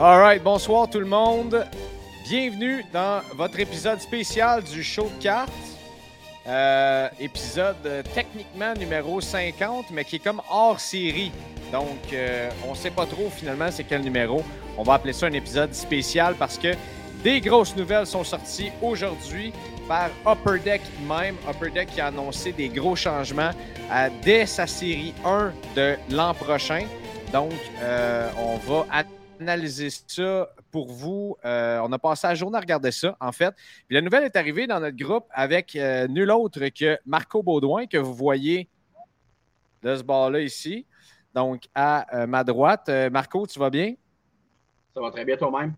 All right, bonsoir tout le monde. Bienvenue dans votre épisode spécial du show de cartes. Euh, épisode euh, techniquement numéro 50, mais qui est comme hors série. Donc, euh, on ne sait pas trop finalement c'est quel numéro. On va appeler ça un épisode spécial parce que des grosses nouvelles sont sorties aujourd'hui par Upper Deck même. Upper Deck qui a annoncé des gros changements dès sa série 1 de l'an prochain. Donc, on va analyser ça pour vous. Euh, on a passé la journée à regarder ça, en fait. Puis la nouvelle est arrivée dans notre groupe avec euh, nul autre que Marco Baudouin, que vous voyez de ce bord-là ici. Donc, à euh, ma droite. Marco, tu vas bien? Ça va très bien toi-même?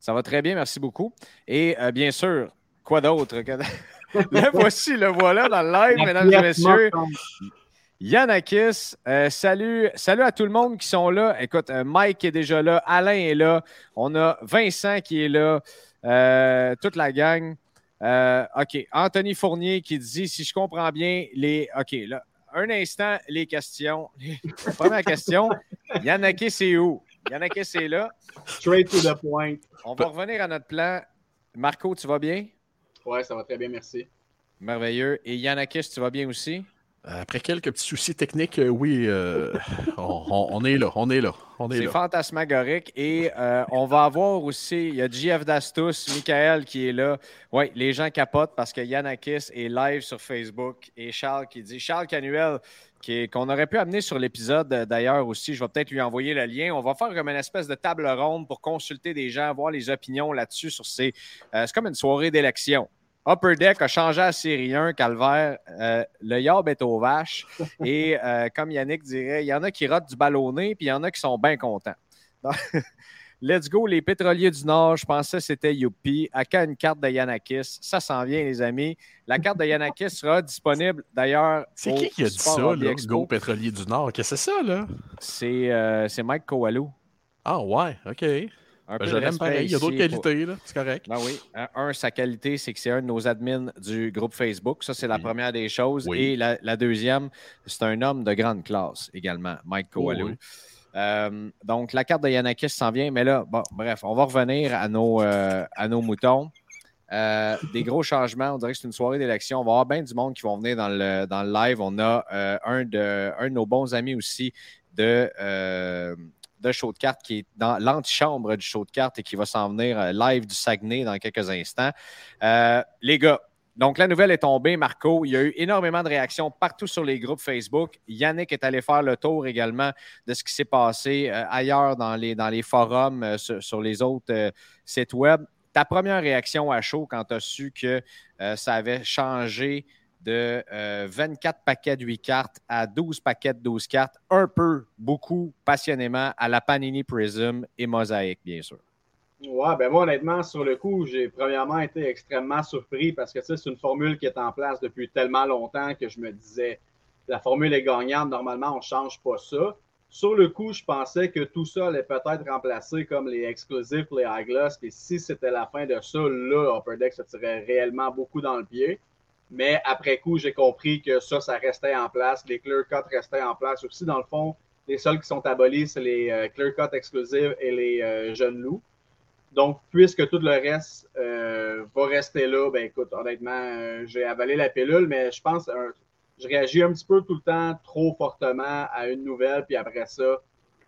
Ça va très bien, merci beaucoup. Et bien sûr, quoi d'autre? que- le voici, le voilà dans le live, mesdames et messieurs. Yannakis, euh, salut, salut à tout le monde qui sont là. Écoute, euh, Mike est déjà là, Alain est là, on a Vincent qui est là, euh, toute la gang. OK, Anthony Fournier qui dit, si je comprends bien, les. OK, là, un instant, les questions. Première question, Yannakis c'est où? Yannakis est là. Straight to the point. On va revenir à notre plan. Marco, tu vas bien? Ouais, ça va très bien, merci. Merveilleux. Et Yannakis, tu vas bien aussi? Après quelques petits soucis techniques, euh, oui, euh, on, est là, on est là, on est C'est là. fantasmagorique. Et euh, on va avoir aussi, il y a JF Dastus, Michael qui est là. Oui, les gens capotent parce que Yannakis est live sur Facebook et Charles qui dit, Charles Canuel, qui est- qu'on aurait pu amener sur l'épisode d'ailleurs aussi. Je vais peut-être lui envoyer le lien. On va faire comme une espèce de table ronde pour consulter des gens, voir les opinions là-dessus sur ces. euh, c'est comme une soirée d'élection. Upper Deck a changé à série 1, Calvaire. Euh, le Yob est aux vaches. Et euh, comme Yannick dirait, il y en a qui rotent du ballonné, puis il y en a qui sont bien contents. Donc, Let's go, les pétroliers du Nord. Je pensais que c'était Youpi. À quand une carte de Yanakis? Ça s'en vient, les amis. La carte de Yanakis sera disponible d'ailleurs. C'est qui qui a dit ça, là. Go Pétrolier du Nord? Qu'est-ce que c'est ça, là? C'est euh, c'est Mike Kowalou. Ah ouais, OK. Un Ben, peu je de l'aime respect pareil, il y a d'autres pour- qualités, là, c'est correct. Ben oui. Un, sa qualité, c'est que c'est un de nos admins du groupe Facebook. Ça, c'est la première des choses. Oui. Et la, la deuxième, c'est un homme de grande classe également, Mike Kowalou. oui. Euh, donc, la carte de Yanakis s'en vient. Mais là, bon, bref, on va revenir à nos, euh, à nos moutons. Euh, des gros changements. On dirait que c'est une soirée d'élection. On va avoir bien du monde qui vont venir dans le, dans le live. On a un, de, un de nos bons amis aussi de, de show de cartes qui est dans l'antichambre du show de cartes et qui va s'en venir euh, live du Saguenay dans quelques instants. Euh, les gars, donc la nouvelle est tombée, Marco. Il y a eu énormément de réactions partout sur les groupes Facebook. Yannick est allé faire le tour également de ce qui s'est passé euh, ailleurs dans les, dans les forums, sur, sur les autres sites web. Ta première réaction à chaud quand tu as su que ça avait changé de euh, 24 paquets de 8 cartes à 12 paquets de 12 cartes, un peu, beaucoup, passionnément, à la Panini Prism et Mosaïque, bien sûr. Ouais, ben moi, honnêtement, sur le coup, j'ai premièrement été extrêmement surpris parce que c'est une formule qui est en place depuis tellement longtemps que je me disais, la formule est gagnante, normalement, on ne change pas ça. Sur le coup, je pensais que tout ça allait peut-être remplacer comme les exclusifs, les high gloss, et si c'était la fin de ça, là, Upper Deck se tirait réellement beaucoup dans le pied. Mais après coup, j'ai compris que ça, ça restait en place. Les clear cuts restaient en place aussi. Dans le fond, les seuls qui sont abolis, c'est les euh, clear cuts exclusifs et les euh, jeunes loups. Donc, puisque tout le reste euh, va rester là, ben écoute, honnêtement, j'ai avalé la pilule, mais je pense, je réagis un petit peu tout le temps trop fortement à une nouvelle, puis après ça,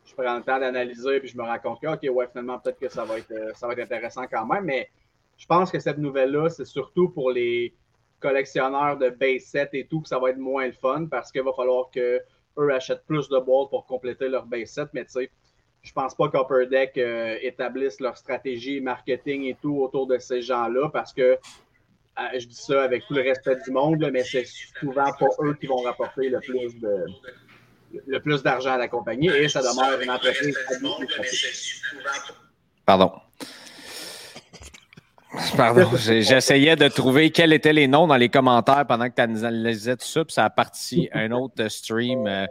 je prends le temps d'analyser, puis je me rends compte que, OK, ouais, finalement, peut-être que ça va, être, ça va être intéressant quand même, mais je pense que cette nouvelle-là, c'est surtout pour les collectionneurs de base set et tout, que ça va être moins le fun parce qu'il va falloir qu'eux achètent plus de boîtes pour compléter leur base set, mais tu sais, je pense pas qu'Upper Deck euh, établisse leur stratégie marketing et tout autour de ces gens-là parce que euh, je dis ça avec tout le respect du monde, mais c'est souvent pas eux qui vont rapporter le plus de le plus d'argent à la compagnie et ça demeure une entreprise. Pardon. Pardon, j'essayais de trouver quels étaient les noms dans les commentaires pendant que tu analysais tout ça, puis ça a parti un autre stream euh,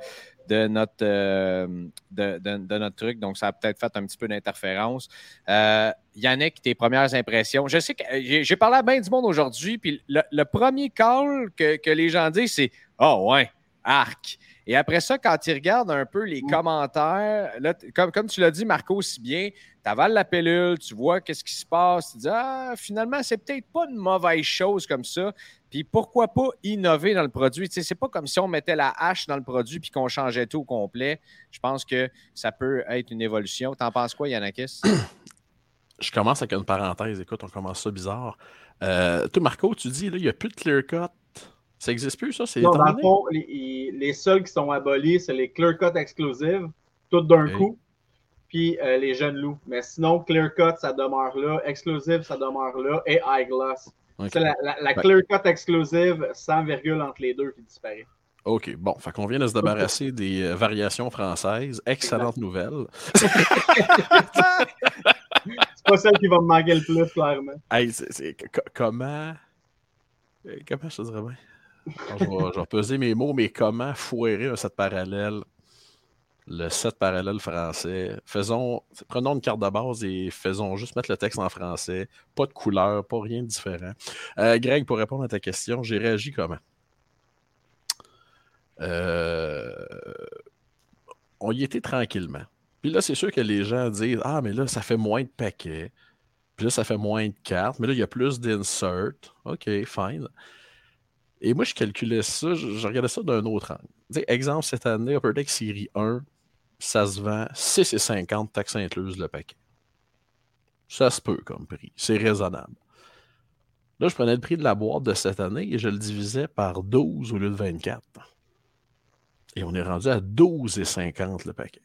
de notre, euh, de, notre truc, donc ça a peut-être fait un petit peu d'interférence. Euh, Yannick, tes premières impressions. Je sais que j'ai parlé à bien du monde aujourd'hui, puis le, premier call que, que les gens disent, c'est Oh ouais, arc. Et après ça, quand tu regardes un peu les mm. commentaires, comme, comme tu l'as dit, Marco, si bien, tu avales la pilule, tu vois qu'est-ce qui se passe, tu dis Ah, finalement, c'est peut-être pas une mauvaise chose comme ça. Puis pourquoi pas innover dans le produit? Sais, c'est pas comme si on mettait la hache dans le produit puis qu'on changeait tout au complet. Je pense que ça peut être une évolution. T'en penses quoi, Yannakis? Je commence avec une parenthèse. Écoute, on commence ça bizarre. Euh, toi, Marco, tu dis, là, il n'y a plus de clear cut ça n'existe plus, ça? C'est non, dans le fond, les, seuls qui sont abolis, c'est les clear cut exclusives, tout d'un coup, puis euh, les jeunes loups. Mais sinon, clear cut, ça demeure là, exclusive, ça demeure là, et high gloss. C'est la, la, clear cut exclusive, sans virgule entre les deux, qui disparaît. OK, bon, fait qu'on vient de se débarrasser des euh, variations françaises. Excellente nouvelle. c'est pas celle qui va me manquer le plus, clairement. Hey, comment. Euh, comment je te dirais bien? Je, vais, peser mes mots, mais comment foirer un set parallèle? Le set parallèle français? Faisons, prenons une carte de base et faisons juste mettre le texte en français. Pas de couleur, pas rien de différent. Euh, Greg, pour répondre à ta question, j'ai réagi comment? Euh, on y était tranquillement. Puis là, c'est sûr que les gens disent Ah, mais là, ça fait moins de paquets. Puis là, ça fait moins de cartes. Mais là, il y a plus d'insert. OK, fine. Et moi, je calculais ça, je, regardais ça d'un autre angle. exemple, cette année, Upper Deck Série 1, ça se vend 6,50 taxes incluses le paquet. Ça se peut comme prix. C'est raisonnable. Là, je prenais le prix de la boîte de cette année et je le divisais par 12 au lieu de 24. Et on est rendu à 12,50 le paquet.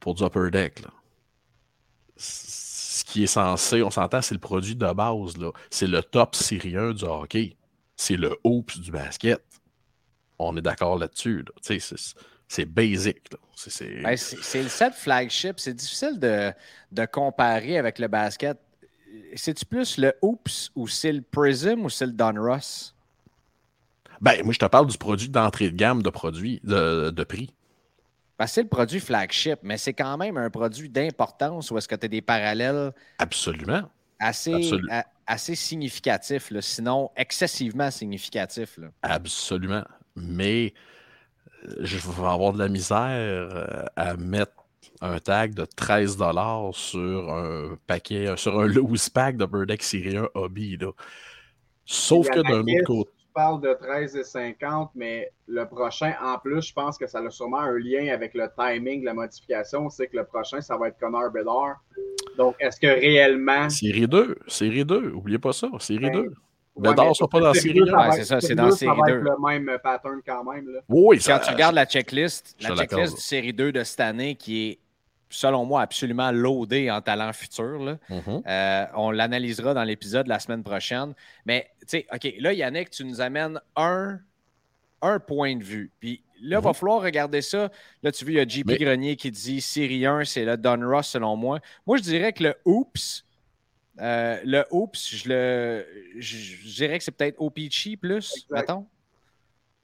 Pour du Upper Deck, là qui est censé, on s'entend, c'est le produit de base. C'est le top syrien du hockey. C'est le hoops du basket. On est d'accord là-dessus. C'est basic. Ben, c'est le set flagship. C'est difficile de, de, comparer avec le basket. C'est-tu plus le hoops ou c'est le Prism ou c'est le Donruss? Ben, moi, je te parle du produit d'entrée de gamme de produits, de, de prix c'est le produit flagship, mais c'est quand même un produit d'importance ou est-ce que tu as des parallèles Absolument. assez, assez significatifs, sinon excessivement significatifs. Absolument. Mais euh, je vais avoir de la misère euh, à mettre un tag de 13 sur un paquet, sur un loose pack de Birdex Syrien Hobby. Sauf que d'un autre côté parle de 13 et 50, mais le prochain, en plus, je pense que ça a sûrement un lien avec le timing de la modification. C'est que le prochain, ça va être Connor Bedard. Donc, est-ce que réellement. Série 2, série 2, oubliez pas ça, série 2. Ben, Bedard ne sera pas dans série 2. c'est ça, c'est dans série 2. Ça va être le même pattern quand même. Là. Oui, Quand tu regardes la checklist, la checklist de série 2 de cette année qui est selon moi, absolument loadé en talent futur. Mm-hmm. Euh, on l'analysera dans l'épisode la semaine prochaine. Mais, tu sais, OK, là, Yannick, tu nous amènes un, un point de vue. Puis là, il va mm-hmm. falloir regarder ça. Là, tu vois, il y a JP Grenier qui dit Série 1, c'est le Don Ross, selon moi. Moi, je dirais que le Oops, euh, le Oops, je, le, je, dirais que c'est peut-être OPC plus, mettons.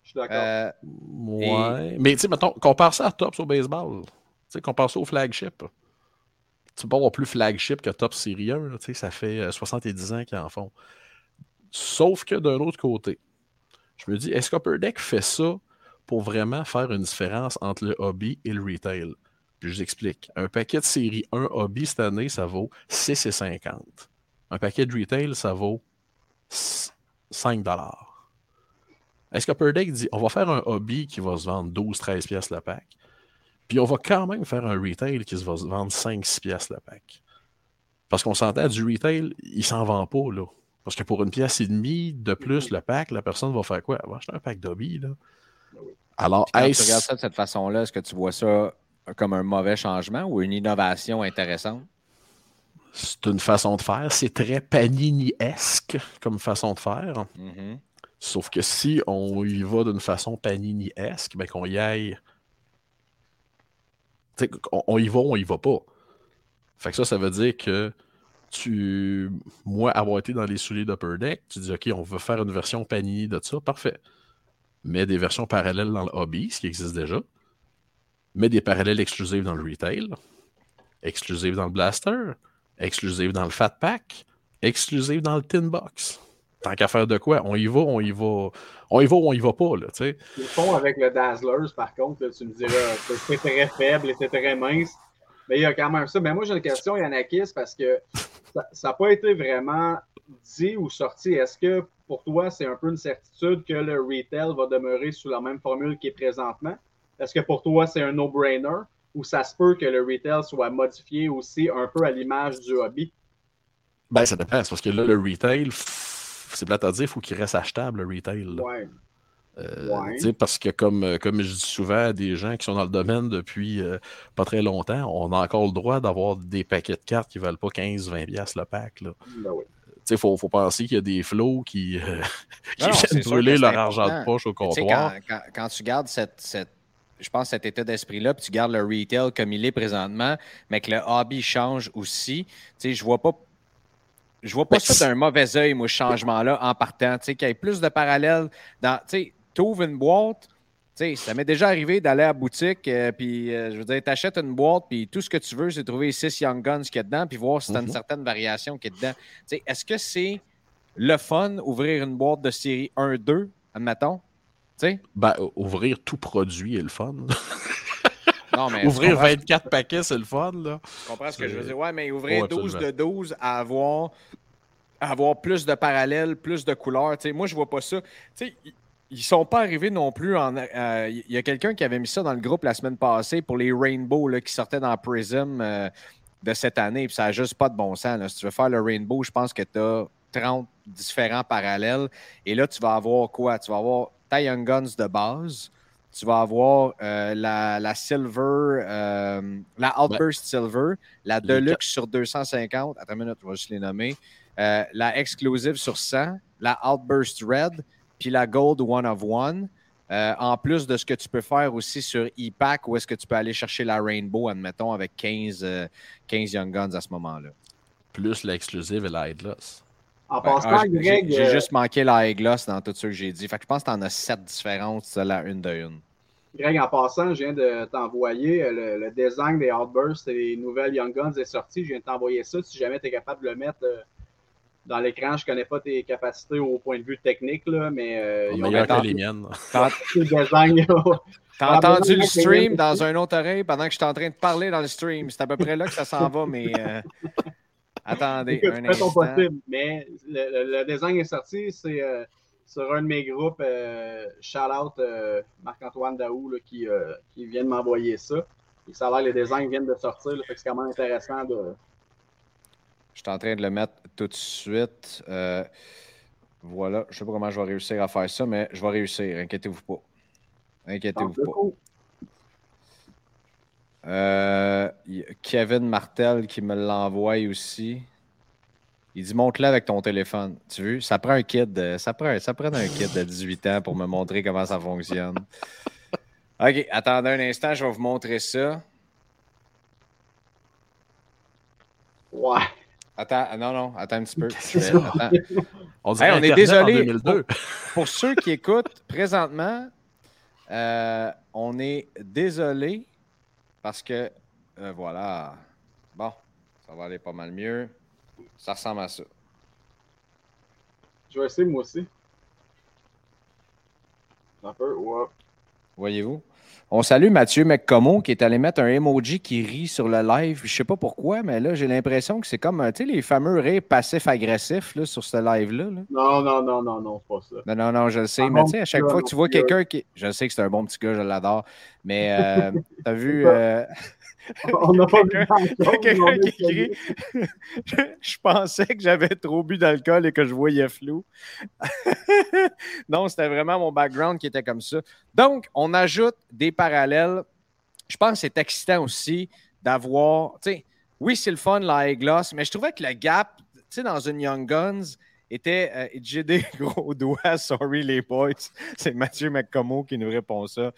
Je suis d'accord. Euh, ouais. Mais, tu sais, mettons, compare ça à Tops au baseball. Tu sais, compare ça au flagship. Tu peux avoir plus flagship que Top Series 1. Tu sais, ça fait 70 euh, ans qu'ils en font. Sauf que d'un autre côté, je me dis, est-ce qu'Upper Deck fait ça pour vraiment faire une différence entre le hobby et le retail? Je vous explique. Un paquet de série 1 hobby cette année, ça vaut 6,50. Un paquet de retail, ça vaut 5 Est-ce qu'Upper Deck dit on va faire un hobby qui va se vendre 12-13 pièces le pack, puis on va quand même faire un retail qui va se vendre 5-6 pièces le pack? Parce qu'on s'entend, du retail, il s'en vend pas, là. Parce que pour une pièce et demie de plus le pack, la personne va faire quoi? Elle va acheter un pack d'hobby, là. Alors, quand tu regardes ça de cette façon-là, est-ce que tu vois ça comme un mauvais changement ou une innovation intéressante? C'est une façon de faire. C'est très Panini-esque comme façon de faire. Mm-hmm. Sauf que si on y va d'une façon Panini-esque, ben qu'on y aille. On, y va ou on y va pas. Fait que ça, ça veut dire que tu. Moi, avoir été dans les souliers d'Upper Deck, tu dis OK, on veut faire une version Panini de ça, parfait. Mais des versions parallèles dans le hobby, ce qui existe déjà mais des parallèles exclusifs dans le retail, exclusifs dans le blaster, exclusifs dans le fat pack, exclusifs dans le tin box. Tant qu'à faire de quoi, on y va, on y va, on y va ou on y va pas, là, tu sais. Le fond avec le Dazzlers, par contre, tu me dirais, c'est très faible et c'est très mince. Mais il y a quand même ça. Mais moi, j'ai une question, Yanakis, parce que ça n'a pas été vraiment dit ou sorti. Est-ce que pour toi, c'est un peu une certitude que le retail va demeurer sous la même formule qui est présentement? Est-ce que pour toi, c'est un no-brainer ou ça se peut que le retail soit modifié aussi un peu à l'image du hobby? Ben, ça dépend. Parce que là, le retail, c'est plate à dire, il faut qu'il reste achetable, le retail. Ouais. Euh, parce que comme, euh, comme je dis souvent à des gens qui sont dans le domaine depuis euh, pas très longtemps, on a encore le droit d'avoir des paquets de cartes qui ne valent pas 15-20$ le pack. Là. Ben oui. Il faut, faut, penser qu'il y a des flots qui, qui viennent brûler leur argent de poche au comptoir. Quand, quand, quand, tu gardes cette, cette je pense, cet état d'esprit-là, puis tu gardes le retail comme il est présentement, mais que le hobby change aussi. Tu sais, je vois pas. Je vois pas ça d'un mauvais œil, moi, ce changement-là, en partant. Tu sais, qu'il y ait plus de parallèles dans. Tu sais, tu ouvres une boîte. Tu sais, ça m'est déjà arrivé d'aller à la boutique, euh, puis euh, je veux dire, tu achètes une boîte, puis tout ce que tu veux, c'est trouver six Young Guns qui est dedans, puis voir si tu as une mhm. certaine variation qui est dedans. Tu sais, est-ce que c'est le fun, ouvrir une boîte de série 1-2, admettons? Ben, ouvrir tout produit est le fun. non, mais ouvrir 24 paquets, c'est le fun. Là. Tu comprends ce que je veux dire? Ouais, mais ouvrir 12 de 12 à avoir, avoir plus de parallèles, plus de couleurs. moi, je vois pas ça. sais, ils sont pas arrivés non plus en. Euh, il y a quelqu'un qui avait mis ça dans le groupe la semaine passée pour les Rainbow là, qui sortaient dans Prism euh, de cette année. Puis ça n'a juste pas de bon sens. Si tu veux faire le Rainbow, je pense que tu as 30 différents parallèles. Et là, tu vas avoir quoi? Tu vas avoir ta Young Guns de base. Tu vas avoir euh, la, Silver, euh, la Outburst Silver, la Deluxe sur 250. Attends une minute, je vais juste les nommer. Euh, la Exclusive sur 100, la Outburst Red, puis la Gold One of One. en plus de ce que tu peux faire aussi sur e-pack, où est-ce que tu peux aller chercher la Rainbow, admettons, avec 15, 15 Young Guns à ce moment-là. Plus l'exclusive et la Headless. En ben, passant, Greg. J'ai euh, juste manqué la gloss dans tout ce que j'ai dit. Fait que je pense que tu en as sept différentes, la une de une. Greg, en passant, je viens de t'envoyer euh, le, design des Outbursts et les nouvelles Young Guns est sorti. Je viens de t'envoyer ça. Si jamais tu es capable de le mettre euh, dans l'écran, je ne connais pas tes capacités au point de vue technique, là, mais. Euh, ils ont que les miennes. T'as entendu le stream dans un autre oreille pendant que je suis en train de parler dans le stream. C'est à peu près là que ça s'en va, mais. Attendez, un instant. Possible, mais le, design est sorti, c'est euh, sur un de mes groupes, euh, shout out euh, Marc-Antoine Daou qui, qui vient de m'envoyer ça. Et ça a l'air les designs viennent de sortir, c'est quand même intéressant de. Je suis en train de le mettre tout de suite. voilà, je ne sais pas comment je vais réussir à faire ça, mais je vais réussir, inquiétez-vous pas. Inquiétez-vous pas. Euh, Kevin Martel qui me l'envoie aussi. Il dit montre-le avec ton téléphone. Tu veux? Ça prend un kid de, ça prend, ça prend un kid de 18 ans pour me montrer comment ça fonctionne. OK, attendez un instant, je vais vous montrer ça. Ouais. Attends, ah, non, non, attends un petit peu. On, on, est désolé. Pour, pour, ceux qui écoutent présentement, euh, on est désolé parce que, euh, voilà. Bon, ça va aller pas mal mieux. Ça ressemble à ça. Je vais essayer moi aussi. Un peu, ouais. Voyez-vous? On salue Mathieu McComo qui est allé mettre un emoji qui rit sur le live. Je sais pas pourquoi, mais là, j'ai l'impression que c'est comme tu sais, les fameux rires passifs-agressifs là, sur ce live-là. Non, non, non, non, non, c'est pas ça. Non, non, non, je le sais. mais tu sais, à chaque fois que tu vois quelqu'un qui. Je sais que c'est un bon petit gars, je l'adore. Mais euh, tu as vu. Euh, On n'a pas quelqu'un qui écrit Je pensais que j'avais trop bu d'alcool et que je voyais flou. non, c'était vraiment mon background qui était comme ça. Donc, on ajoute des parallèles. Je pense que c'est excitant aussi d'avoir. Oui, c'est le fun, la gloss, mais je trouvais que le gap, dans une Young Guns, était euh, j'ai des gros doigts, sorry les boys. C'est Mathieu McComo qui nous répond ça.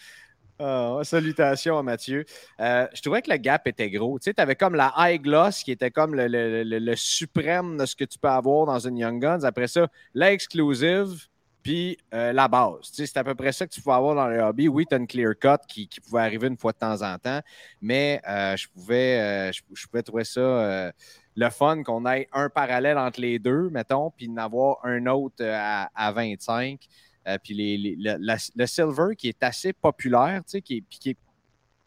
Ah, salutations à Mathieu. Euh, je trouvais que le gap était gros. Tu sais, avais comme la high gloss qui était comme le, suprême de ce que tu peux avoir dans une Young Guns. Après ça, l'exclusive, puis euh, la base. Tu c'est à peu près ça que tu pouvais avoir dans le hobby. Oui, tu as une clear cut qui, pouvait arriver une fois de temps en temps, mais euh, je, pouvais, je, pouvais trouver ça le fun qu'on ait un parallèle entre les deux, mettons, puis d'en avoir un autre à 25. Euh, puis le silver qui est assez populaire, qui, qui est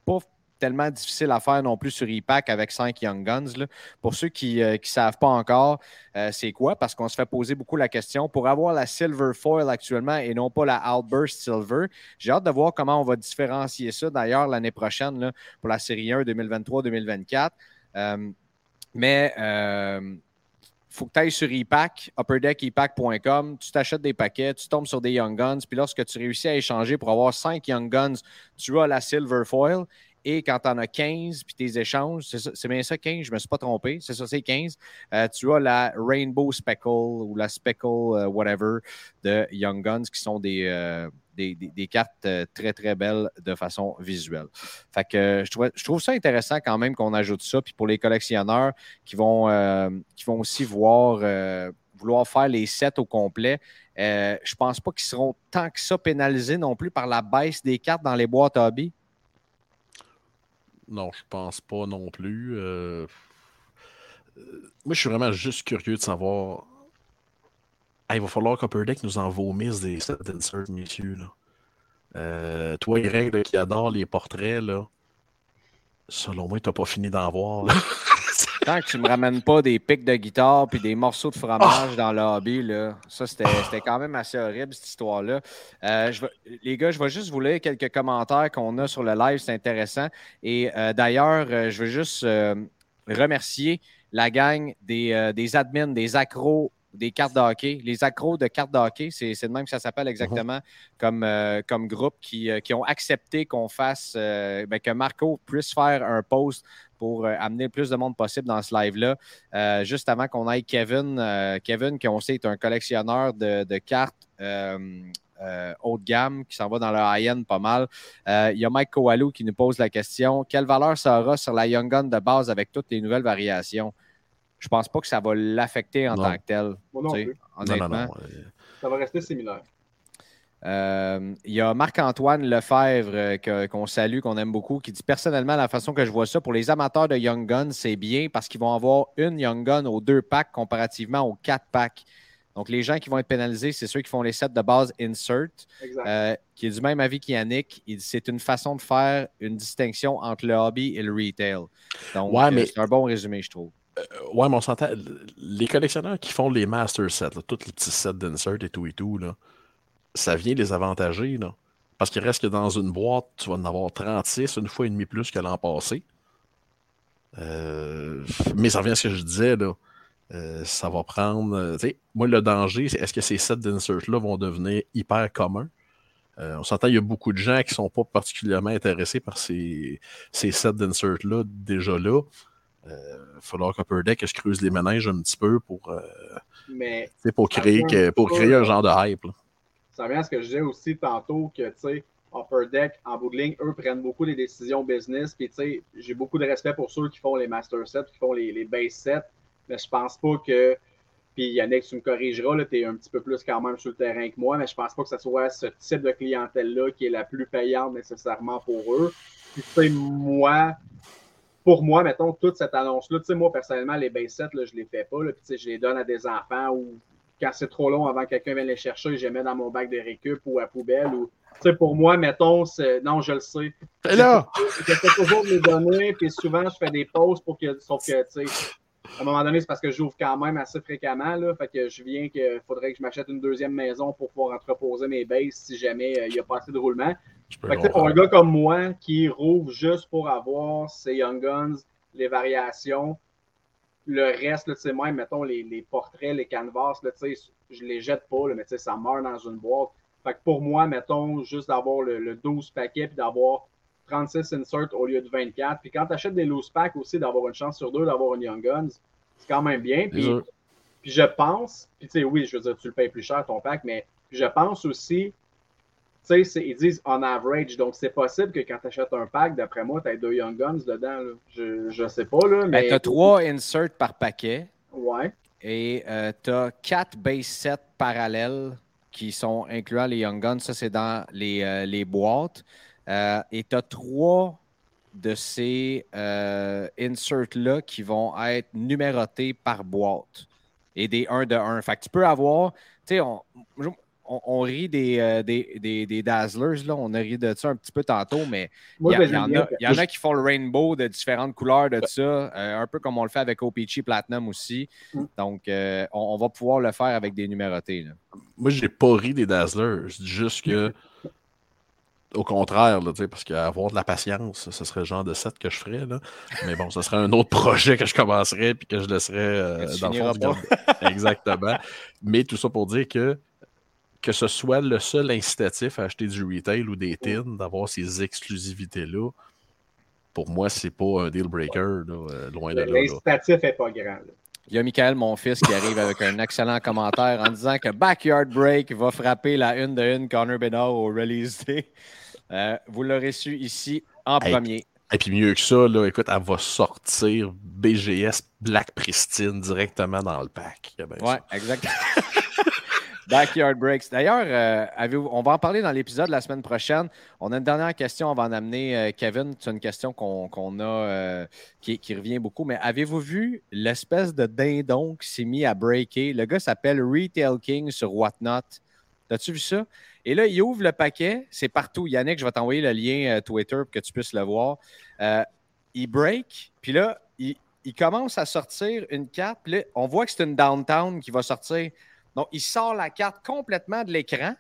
pas tellement difficile à faire non plus sur e-pack avec 5 Young Guns. Pour ceux qui ne euh, savent pas encore, euh, c'est quoi? Parce qu'on se fait poser beaucoup la question. Pour avoir la Silver Foil actuellement et non pas la Outburst Silver, j'ai hâte de voir comment on va différencier ça d'ailleurs l'année prochaine pour la série 1 2023-2024. mais faut que tu ailles sur ePack, upperdeckEpack.com, tu t'achètes des paquets, tu tombes sur des Young Guns, puis lorsque tu réussis à échanger pour avoir 5 Young Guns, tu as la Silver Foil. Et quand tu en as 15, puis tes échanges, c'est bien ça, 15, je ne me suis pas trompé, c'est ça, c'est 15, euh, tu as la Rainbow Speckle ou la Speckle, euh, whatever, de Young Guns, qui sont des, euh, des, cartes euh, très, très belles de façon visuelle. Euh, je trouve, ça intéressant quand même qu'on ajoute ça. Puis pour les collectionneurs qui vont, euh, qui vont aussi voir, vouloir faire les sets au complet, je je pense pas qu'ils seront tant que ça pénalisés non plus par la baisse des cartes dans les boîtes hobby. Non, je pense pas non plus. Moi, je suis vraiment juste curieux de savoir il va falloir qu'Upper Deck nous en vomisse des sets d'insert, messieurs. Là. Euh, toi, Irène, qui adore les portraits, là, selon moi, tu n'as pas fini d'en voir. Tant que tu me ramènes pas des pics de guitare puis des morceaux de fromage ah! dans le hobby, là, ça, c'était quand même assez horrible, cette histoire-là. Euh, les gars, je vais juste vous lire quelques commentaires qu'on a sur le live, c'est intéressant. Et euh, d'ailleurs, je veux juste remercier la gang des, des admins, des accros des cartes de hockey. Les accros de cartes de hockey, c'est de même que ça s'appelle exactement comme, euh, comme groupe qui, euh, qui, ont accepté qu'on fasse, euh, ben, que Marco puisse faire un post pour amener le plus de monde possible dans ce live-là. juste avant qu'on aille Kevin, Kevin, qui on sait est un collectionneur de, de cartes. haut de gamme qui s'en va dans le high-end pas mal. Il y a Mike Kowalou qui nous pose la question quelle valeur ça aura sur la Young Gun de base avec toutes les nouvelles variations? Je pense pas que ça va l'affecter en tant que tel. honnêtement. ça va rester similaire. Euh, il y a Marc-Antoine Lefebvre euh, qu'on salue, qu'on aime beaucoup, qui dit personnellement la façon que je vois ça, pour les amateurs de Young Gun, c'est bien parce qu'ils vont avoir une Young Gun aux deux packs comparativement aux quatre packs. Donc, les gens qui vont être pénalisés, c'est ceux qui font les sets de base insert, euh, qui est du même avis qu'Yannick. C'est une façon de faire une distinction entre le hobby et le retail. Donc, c'est un bon résumé, je trouve. Euh, ouais, mais on s'entend. Les collectionneurs qui font les master sets, tous les petits sets d'insert et tout et tout, là, ça vient les avantager. Là, parce qu'il reste que dans une boîte, tu vas en avoir 36, une fois et demi plus que l'an passé. Euh, mais ça revient à ce que je disais. Là. Euh, ça va prendre. moi, le danger, c'est est-ce que ces sets d'insert-là vont devenir hyper communs? on s'entend, il y a beaucoup de gens qui ne sont pas particulièrement intéressés par ces, ces sets d'insert-là déjà là. Il va falloir qu'Upper Deck se creuse les ménages un petit peu pour, euh, Mais pour créer, pour créer un genre de hype. Ça revient à ce que je disais aussi tantôt que, tu sais, Upper Deck, en bout de ligne, eux prennent beaucoup les décisions business. Puis, tu sais, j'ai beaucoup de respect pour ceux qui font les master sets, qui font les, les base sets. Mais je pense pas que. Puis Yannick, tu me corrigeras, tu es un petit peu plus quand même sur le terrain que moi, mais je pense pas que ce soit ce type de clientèle-là qui est la plus payante nécessairement pour eux. Puis, tu sais, moi, pour moi, mettons, toute cette annonce-là, tu sais, moi, personnellement, les base sets, là, je les fais pas, là, puis, je les donne à des enfants ou quand c'est trop long avant que quelqu'un vienne les chercher, je les mets dans mon bac de récup ou à poubelle ou sais, pour moi, mettons, c'est... non, je le sais. Et là! J'essaie toujours de les donner, puis souvent, je fais des pauses pour que, sauf que, tu sais, à un moment donné, c'est parce que j'ouvre quand même assez fréquemment, là, fait que je viens qu'il faudrait que je m'achète une deuxième maison pour pouvoir entreposer mes bases si jamais euh, il n'y a pas assez de roulement. Fait pour un gars comme moi qui rouvre juste pour avoir ses Young Guns, les variations, le reste, tu sais, même, mettons, les, les, portraits, les canvas, là, je les jette pas, là, mais ça meurt dans une boîte. Fait que pour moi, mettons, juste d'avoir le, le 12 paquets puis d'avoir 36 inserts au lieu de 24. Puis quand tu achètes des loose packs aussi, d'avoir une chance sur deux d'avoir une Young Guns, c'est quand même bien. Puis, puis je pense, puis tu sais, oui, je veux dire, tu le payes plus cher ton pack, mais je pense aussi, tu sais, ils disent on average. Donc, c'est possible que quand tu achètes un pack, d'après moi, tu aies deux Young Guns dedans. Là. Je, je sais pas, là. Mais... tu as trois inserts par paquet. Ouais. Et euh, tu as quatre base sets parallèles qui sont incluant les Young Guns. Ça, c'est dans les, euh, les boîtes. Euh, et tu as trois de ces euh, inserts-là qui vont être numérotés par boîte et des 1 de 1. Fait que tu peux avoir, tu sais, on, rit des, euh, des, des, des, Dazzlers, là. on a ri de ça un petit peu tantôt, mais il y, y, en a, y en a qui font le rainbow de différentes couleurs de ça, euh, un peu comme on le fait avec OPC Platinum aussi. Mm. Donc, euh, on, on, va pouvoir le faire avec des numérotés. Là. Moi, j'ai pas ri des Dazzlers, juste que au contraire, là, parce qu'avoir de la patience, ce serait le genre de set que je ferais. Là. Mais bon, ce serait un autre projet que je commencerais puis que je laisserais euh, dans le fond Exactement. Mais tout ça pour dire que que ce soit le seul incitatif à acheter du retail ou des tins, d'avoir ces exclusivités-là, pour moi, c'est pas un deal breaker, là, euh, loin de là. L'incitatif n'est pas grand. Là. Il y a Michael, mon fils, qui arrive avec un excellent commentaire en disant que Backyard Break va frapper la une de une Connor Bedard au release day. Euh, vous l'aurez su ici en hey, premier. Et puis mieux que ça, là, écoute, elle va sortir BGS Black Pristine directement dans le pack. Oui, exactement. Backyard Breaks. D'ailleurs, euh, on va en parler dans l'épisode la semaine prochaine. On a une dernière question avant d'amener euh, Kevin. C'est une question qu'on qu a euh, qui, revient beaucoup. Mais avez-vous vu l'espèce de dindon qui s'est mis à breaker? Le gars s'appelle Retail King sur Whatnot. As-tu vu ça? Et là, il ouvre le paquet. C'est partout. Yannick, je vais t'envoyer le lien Twitter pour que tu puisses le voir. il break. Puis là, il, il, commence à sortir une carte. Là, on voit que c'est une downtown qui va sortir. Donc, il sort la carte complètement de l'écran.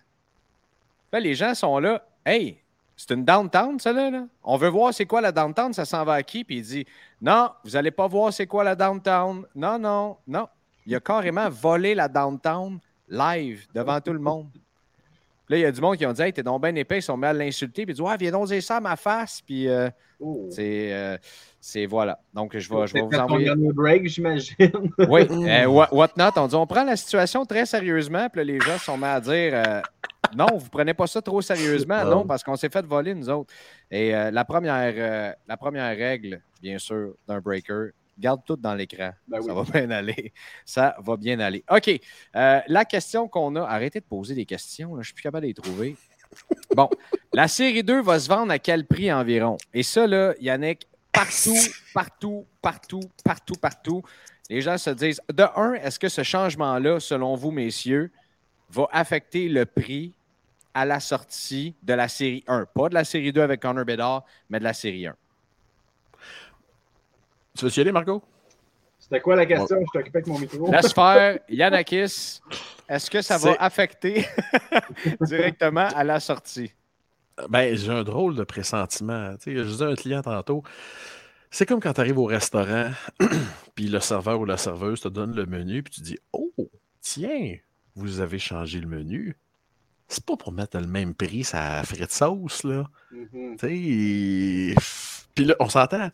Là, les gens sont là. Hey, c'est une downtown, ça, là, là? On veut voir c'est quoi la downtown, ça s'en va à qui? Puis il dit Non, vous n'allez pas voir c'est quoi la downtown. Non, non, non. Il a carrément volé la downtown live devant tout le monde. Là, il y a du monde qui ont dit Hey, t'es donc bien épais, ils sont mis à l'insulter. Puis il dit Ouais, viens donc dire ça à ma face. Puis euh, oh. c'est. Euh, c'est voilà. Donc, je vais, je vais vous envoyer. un break, j'imagine. oui. Euh, Whatnot, on dit on prend la situation très sérieusement. Puis là, les gens sont mis à dire euh, non, vous prenez pas ça trop sérieusement. Non, non parce qu'on s'est fait voler, nous autres. Et euh, la, première, la première règle, bien sûr, d'un breaker, garde tout dans l'écran. Ben oui. Ça va bien aller. Ça va bien aller. OK. la question qu'on a, arrêtez de poser des questions. Là, je suis plus capable de les trouver. Bon, la série 2 va se vendre à quel prix environ? Et ça, là, Yannick, partout, partout, partout, partout, partout. Les gens se disent, de un, est-ce que ce changement-là, selon vous, messieurs, va affecter le prix à la sortie de la série 1? Pas de la série 2 avec Connor Bedard, mais de la série 1. Tu veux y aller, Marco? C'était quoi la question? Je t'occupais avec mon micro. Laisse faire. Yanakis, est-ce que ça va affecter directement à la sortie? Ben, j'ai un drôle de pressentiment. Tu sais, je disais à un client tantôt, c'est comme quand tu arrives au restaurant, puis le serveur ou la serveuse te donne le menu, puis tu dis Oh, tiens, vous avez changé le menu. C'est pas pour mettre le même prix ça de sauce, là. Mm-hmm. Tu sais, puis là, on s'entend.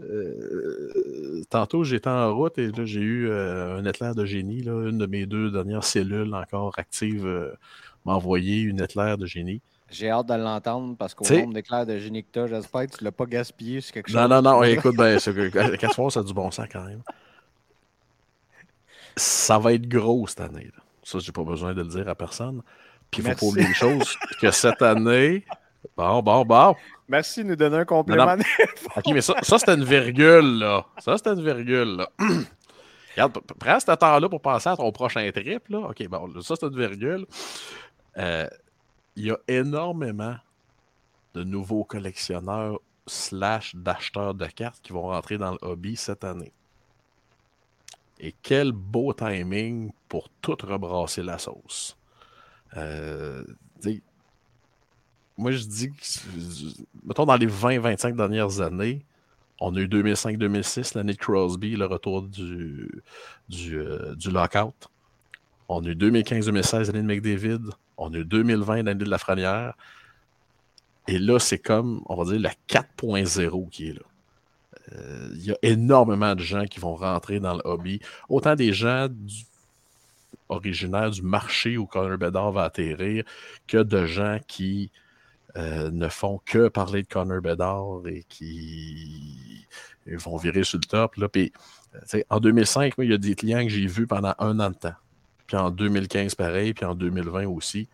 Euh, tantôt, j'étais en route et là, j'ai eu euh, un éclair de génie. Là, une de mes deux dernières cellules encore actives euh, m'a envoyé une éclair de génie. J'ai hâte de l'entendre parce qu'au nombre d'éclairs de génie que tu j'espère que tu ne l'as pas gaspillé sur quelque chose. Non, non, non, écoute, ben, quatre fois, ça a du bon sens quand même. Ça va être gros cette année. Là. Ça, j'ai pas besoin de le dire à personne. Puis il faut pas oublier une chose, que cette année, bon, bon, bon. Merci de nous donner un complément. OK, mais ça, ça c'était une virgule, là. Ça, c'était une virgule, là. Regarde, prends ce temps-là pour penser à ton prochain trip, là. OK, bon, ça, c'est une virgule. Euh, il y a énormément de nouveaux collectionneurs slash d'acheteurs de cartes qui vont rentrer dans le hobby cette année. Et quel beau timing pour tout rebrasser la sauce. Euh, moi, je dis que, mettons, dans les 20-25 dernières années, on a eu 2005-2006, l'année de Crosby, le retour du, du, euh, du lockout. On a eu 2015-2016, l'année de McDavid. On eu 2020, l'année de la Franière. Et là, c'est comme, on va dire, la 4.0 qui est là. Euh, il y a énormément de gens qui vont rentrer dans le hobby. Autant des gens originaires du marché où Connor Bedard va atterrir que de gens qui euh, ne font que parler de Connor Bedard et qui vont virer sur le top. Là. en 2005, il y a des clients que j'ai vus pendant un an de temps. Puis en 2015, pareil, puis en 2020 aussi.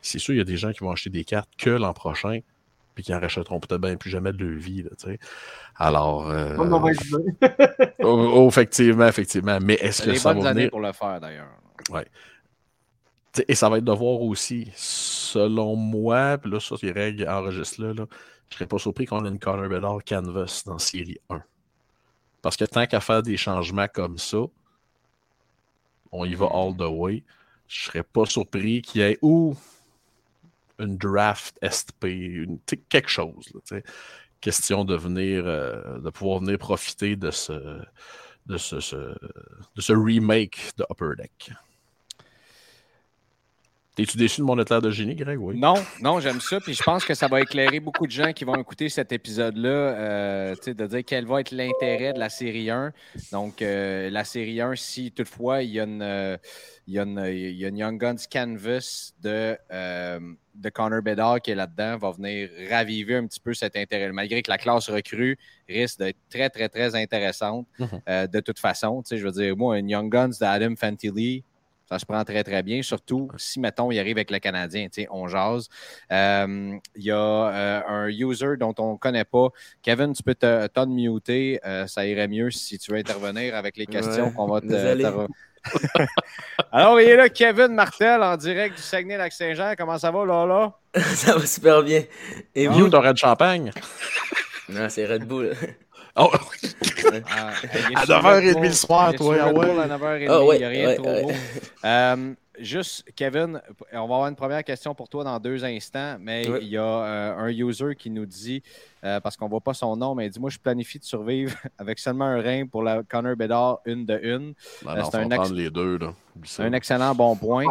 C'est sûr, il y a des gens qui vont acheter des cartes que l'an prochain puis qui en rachèteront peut-être bien plus jamais de leur vie. Là, Alors. Euh, oh, effectivement, effectivement. Mais est-ce que ça va venir? pour le faire, d'ailleurs. Ouais. Et ça va être de voir aussi, selon moi, puis là, sur les règles enregistrent là, là je ne serais pas surpris qu'on ait une Connor Bedard Canvas dans série 1. Parce que tant qu'à faire des changements comme ça, on y va all the way. Je serais pas surpris qu'il y ait ou une draft SP, une, quelque chose. question de venir, euh, de pouvoir venir profiter de ce, de ce, de ce remake de Upper Deck. T'es-tu déçu de mon éclair de génie, Greg? Oui. Non, non, j'aime ça. Puis je pense que ça va éclairer beaucoup de gens qui vont écouter cet épisode-là, euh, de dire quel va être l'intérêt de la série 1. Donc, euh, la série 1, si toutefois il y a une, il y a une, Young Guns Canvas de, euh, de Connor Bedard qui est là-dedans, va venir raviver un petit peu cet intérêt. Malgré que la classe recrue risque d'être très, très, très intéressante mm-hmm. de toute façon. Je veux dire, moi, une Young Guns d'Adam Fantilli, ça se prend très, très bien, surtout si, mettons, il arrive avec le Canadien, tu sais, on jase. Euh, il y a euh, un user dont on ne connaît pas. Kevin, tu peux te muter. Euh, ça irait mieux si tu veux intervenir avec les questions qu'on va te. Alors, il est là, Kevin Martel, en direct du Saguenay-Lac-Saint-Jean. Comment ça va, là, là? ça va super bien. Et vous? ton Red Champagne? Non, c'est Red Bull. Oh! Ah, à 9h30 le soir, toi, ah ouais. À 9h30, ah il n'y a rien de trop beau. Euh, juste, Kevin, on va avoir une première question pour toi dans deux instants, mais il y a euh, un user qui nous dit, euh, parce qu'on ne voit pas son nom, mais il dit Moi, je planifie de survivre avec seulement un rein pour la Connor Bedard, une de une. c'est un, les deux, là. un excellent bon point.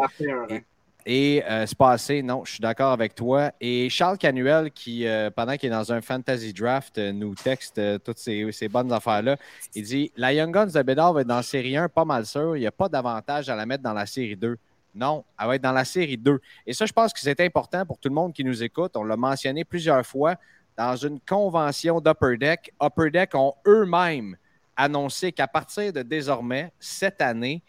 Et euh, c'est passé, non, je suis d'accord avec toi. Et Charles Canuel, qui, euh, pendant qu'il est dans un fantasy draft, euh, nous texte toutes ces, bonnes affaires-là. Il dit La Young Guns de Bédard va être dans la série 1, pas mal sûr. Il n'y a pas d'avantage à la mettre dans la série 2. Non, elle va être dans la série 2. Et ça, je pense que c'est important pour tout le monde qui nous écoute. On l'a mentionné plusieurs fois dans une convention d'Upper Deck. Upper Deck ont eux-mêmes annoncé qu'à partir de désormais, cette année,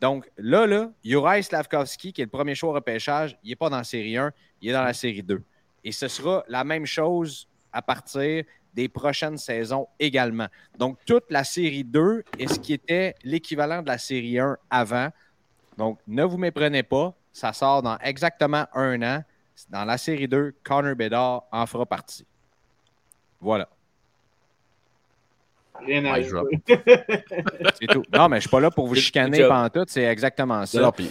donc là, là, Juraj Slavkovski, qui est le premier choix au repêchage, il n'est pas dans la série 1, il est dans la série 2. Et ce sera la même chose à partir des prochaines saisons également. Donc, toute la série 2 est ce qui était l'équivalent de la série 1 avant. Donc, ne vous méprenez pas, ça sort dans exactement un an. Dans la série 2, Connor Bedard en fera partie. Voilà. Rien à C'est tout. Non, mais je ne suis pas là pour vous chicaner pendant tout. C'est exactement ça. puis,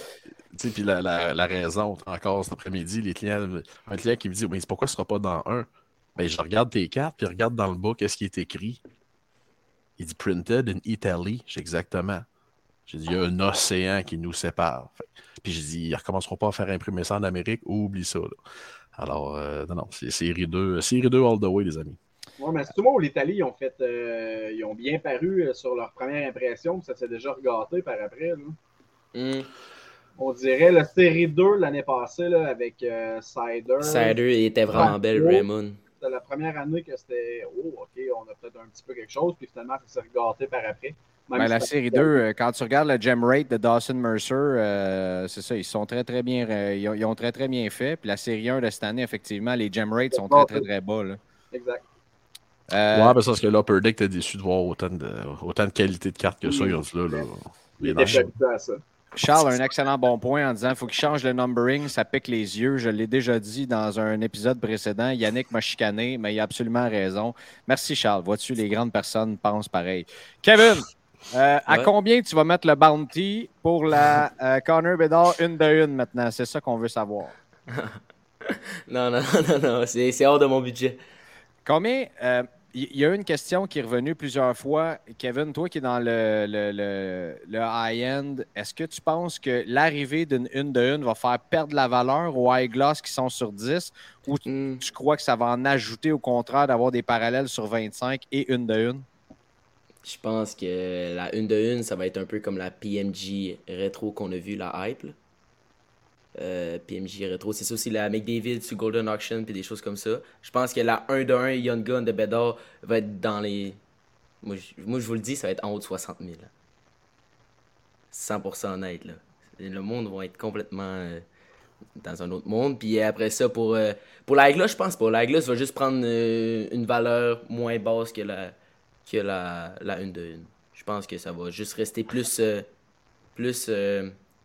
la, la, raison, encore cet après-midi, les clients, un client qui me dit Mais pourquoi ce ne sera pas dans un ben, Je regarde tes cartes, puis regarde dans le bas qu'est-ce qui est écrit. Il dit Printed in Italy. J'ai exactement. J'ai dit Il y a un océan qui nous sépare. puis j'ai dit Ils ne recommenceront pas à faire imprimer ça en Amérique, oublie ça. Alors, euh, non, non, c'est série 2, série 2 all the way, les amis. Oui, mais c'est où l'Italie, ils ont fait euh, ils ont bien paru euh, sur leur première impression, ça s'est déjà regâté par après. Hmm. On dirait la série 2 l'année passée là, avec euh, Cider. Cider était vraiment belle, Raymond. C'était la première année que c'était Oh, ok, on a peut-être un petit peu quelque chose, puis finalement, ça s'est regâté par après. Ben, la série 2, quand tu regardes le gem rate de Dawson Mercer, c'est ça, ils sont très très bien ils ont, très très bien fait. Puis la série 1 de cette année, effectivement, les gem rates sont très très très bas. Là. Exact. Euh, ouais, parce que là, Upper Deck, t'es déçu de voir autant de, autant de qualité de cartes que ça. Ils ont dit là, là ça. Charles a un excellent bon point en disant qu'il faut qu'il change le numbering, ça pique les yeux. Je l'ai déjà dit dans un épisode précédent. Yannick m'a chicané, mais il a absolument raison. Merci, Charles. Vois-tu, les grandes personnes pensent pareil. Kevin, euh, à combien tu vas mettre le bounty pour la euh, Connor Bedard une de une maintenant? C'est ça qu'on veut savoir. Non, non, non, non, c'est c'est hors de mon budget. Combien. euh, Il y, a une question qui est revenue plusieurs fois. Kevin, toi qui es dans le, le- le- le high-end, est-ce que tu penses que l'arrivée d'une une de une va faire perdre la valeur aux high gloss qui sont sur 10 ou tu, Hmm. tu crois que ça va en ajouter au contraire d'avoir des parallèles sur 25 et une de une? Je pense que la une de une, ça va être un peu comme la PMG rétro qu'on a vu, la hype. Euh, PMG rétro, c'est ça aussi la McDavid sur Golden Auction puis des choses comme ça. Je pense que la 1 de 1 Young Gun de Bedard va être dans les. Moi je, vous le dis, ça va être en haut de 60 000. là. 100% honnête. Là. Le monde va être complètement euh, dans un autre monde. Puis après ça, pour, euh, pour la je pense pas. La Glass va juste prendre euh, une valeur moins basse que la, que la, la une de une. Je pense que ça va juste rester plus, plus,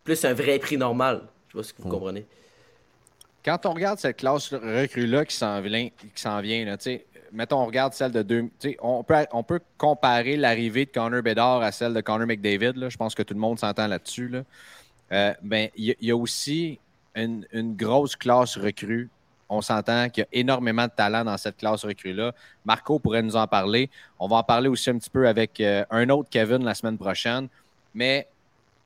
plus un vrai prix normal. Je sais pas si vous comprenez. Quand on regarde cette classe recrue-là qui s'en vient, qui s'en vient là, tu sais, mettons, on regarde celle de deux. On peut, on peut comparer l'arrivée de Connor Bedard à celle de Connor McDavid. là. Je pense que tout le monde s'entend là-dessus. Là. Euh, ben, il y, a- il y a aussi une, une grosse classe recrue. On s'entend qu'il y a énormément de talent dans cette classe recrue-là. Marco pourrait nous en parler. On va en parler aussi un petit peu avec euh, un autre Kevin la semaine prochaine. Mais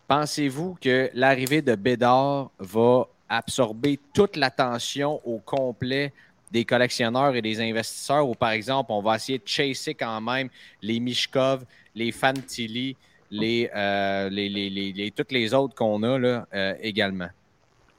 pensez-vous que l'arrivée de Bédard va absorber toute l'attention au complet des collectionneurs et des investisseurs? Ou par exemple, on va essayer de chasser quand même les Mishkov, les Fantilli, les, euh, les, les, toutes les autres qu'on a là, euh, également?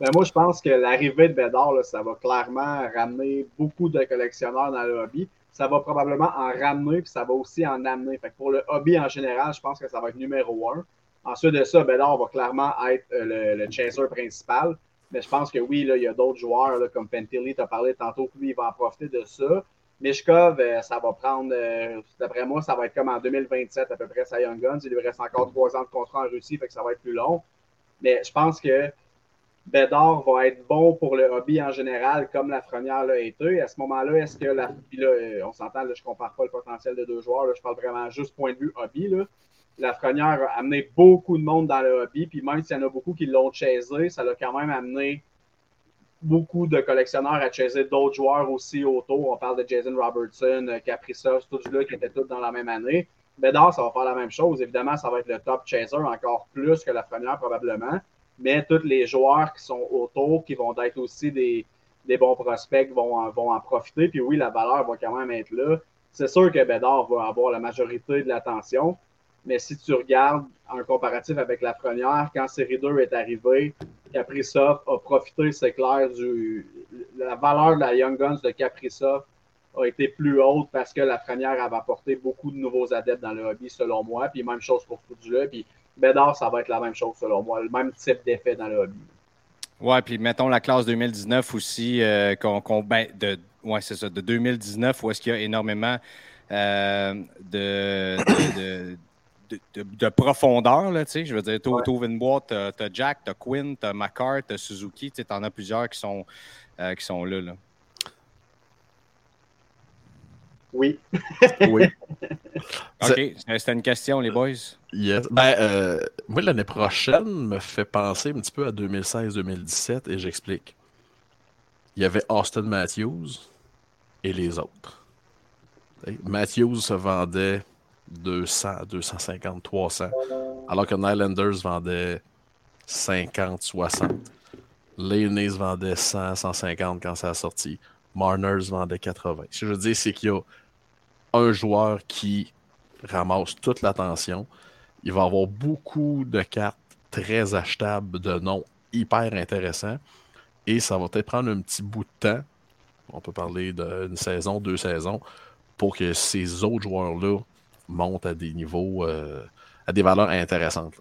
Ben, moi, je pense que l'arrivée de Bédard, ça va clairement ramener beaucoup de collectionneurs dans le hobby. Ça va probablement en ramener, puis ça va aussi en amener. Fait que pour le hobby en général, je pense que ça va être numéro un. Ensuite de ça, Bédard va clairement être euh, le, le chaser principal. Mais je pense que oui, là, il y a d'autres joueurs là, comme Pentilly, tu as parlé tantôt, lui, il va en profiter de ça. Mishkov, euh, ça va prendre, euh, d'après moi, ça va être comme en 2027 à peu près, ça Young Guns. Il lui reste encore trois ans de contrat en Russie, fait que ça va être plus long. Mais je pense que Bédard va être bon pour le hobby en général, comme la Lafrenière l'a été. À ce moment-là, est-ce que la. Puis là, on s'entend, je ne compare pas le potentiel de deux joueurs, je parle vraiment juste point de vue hobby. Là. Lafrenière a amené beaucoup de monde dans le hobby, puis même s'il y en a beaucoup qui l'ont chassé, ça l'a quand même amené beaucoup de collectionneurs à chasser d'autres joueurs aussi autour. On parle de Jason Robertson, euh, Kaprizov, tous ceux-là qui étaient tous dans la même année. Bédard, ça va faire la même chose. Évidemment, ça va être le top chaser encore plus que la première probablement. Mais tous les joueurs qui sont autour, qui vont être aussi des, bons prospects, vont en, vont en profiter. Puis oui, la valeur va quand même être là. C'est sûr que Bédard va avoir la majorité de l'attention. Mais si tu regardes en comparatif avec la première, quand Série 2 est arrivée, Kaprizov a profité, c'est clair, du la valeur de la Young Guns de Kaprizov a été plus haute parce que la première avait apporté beaucoup de nouveaux adeptes dans le hobby, selon moi. Puis même chose pour Fudula. Puis Bédard, ça va être la même chose, selon moi. Le même type d'effet dans le hobby. Ouais, puis mettons la classe 2019 aussi, euh, qu'on, ben, de, ouais, c'est ça, de 2019, où est-ce qu'il y a énormément euh, de, de- de profondeur, là, tu sais. Je veux dire, t'ouvres une boîte, t'as, t'as Jack, t'as Quinn, t'as McCart, t'as Suzuki, tu sais, t'en as plusieurs qui sont, euh, qui sont là, là. Oui. Oui. OK, c'était une question, les boys. Yes. Ben, euh, moi, l'année prochaine me fait penser un petit peu à 2016-2017 et j'explique. Il y avait Austin Matthews et les autres. Matthews se vendait 200, 250, 300, alors que Nylanders vendait 50, 60. Laney vendait 100, 150 quand ça a sorti. Marner se vendait 80. Ce que je veux dire, c'est qu'il y a un joueur qui ramasse toute l'attention. Il va avoir beaucoup de cartes très achetables, de noms hyper intéressants. Et ça va peut-être prendre un petit bout de temps. On peut parler d'une saison, deux saisons, pour que ces autres joueurs-là montent à des niveaux, euh, à des valeurs intéressantes.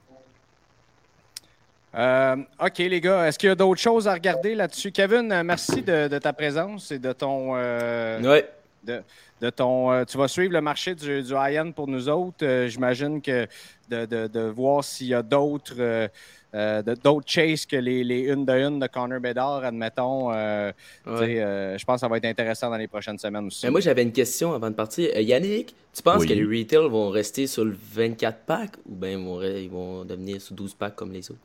Euh, OK, les gars, est-ce qu'il y a d'autres choses à regarder là-dessus? Kevin, merci de, de ta présence et de ton, euh, Ouais. de, de ton. euh, tu vas suivre le marché du, du high-end pour nous autres. Euh, J'imagine que de, de- de voir s'il y a d'autres euh, d'autres chases que les, les une de une de Connor Bedard, admettons. euh, Ouais. euh, je pense que ça va être intéressant dans les prochaines semaines aussi. Mais moi, j'avais une question avant de partir. Euh, Yannick, tu penses Oui. que les retail vont rester sur le 24 pack ou bien ils vont, ils vont devenir sur 12 packs comme les autres?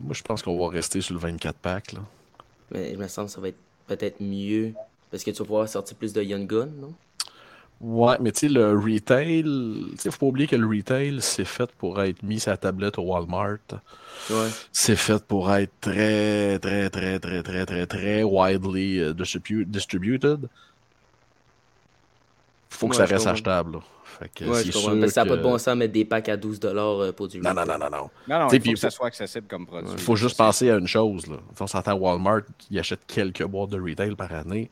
Moi, je pense qu'on va rester sur le 24 pack. Là. Mais il me semble que ça va être peut-être mieux parce que tu vas pouvoir sortir plus de Young Gun, non? Ouais, mais tu sais, le retail, tu sais, faut pas oublier que le retail, c'est fait pour être mis sur la tablette au Walmart. Ouais. C'est fait pour être très, très, très, très, très, très, très widely euh, distribu- distributed. Faut que Ouais, ça reste comprends. achetable. Là. Fait que Ouais, c'est je comprends. sûr Parce que ça n'a pas de bon sens de mettre des packs à 12$ euh, pour du Non, retail. non, non, non, non. Non, non, il faut que ça soit accessible comme produit. Il faut juste penser à une chose. Là. On s'entend Walmart, il achète quelques boîtes de retail par année.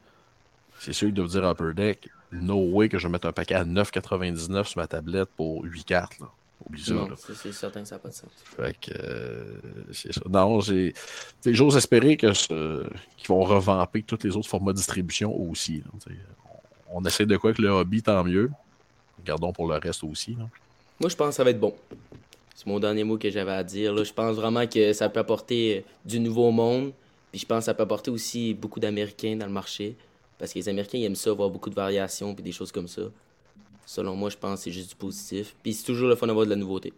C'est sûr qu'ils doivent dire Upper Deck, no way que je vais mettre un paquet à 9,99 sur ma tablette pour 8 cartes. Là. Oublie ça. C'est certain que ça n'a pas de sens. Fait que euh, c'est ça. Non, j'ai. J'ose espérer que ce- qu'ils vont revamper tous les autres formats de distribution aussi. là. On, essaie de quoi avec le hobby, tant mieux. Regardons pour le reste aussi. là. Moi, je pense que ça va être bon. C'est mon dernier mot que j'avais à dire. Là. Je pense vraiment que ça peut apporter du nouveau monde. Puis je pense que ça peut apporter aussi beaucoup d'Américains dans le marché. Parce que les Américains ils aiment ça, voir beaucoup de variations puis des choses comme ça. Selon moi, je pense que c'est juste du positif. Puis c'est toujours le fun d'avoir de la nouveauté.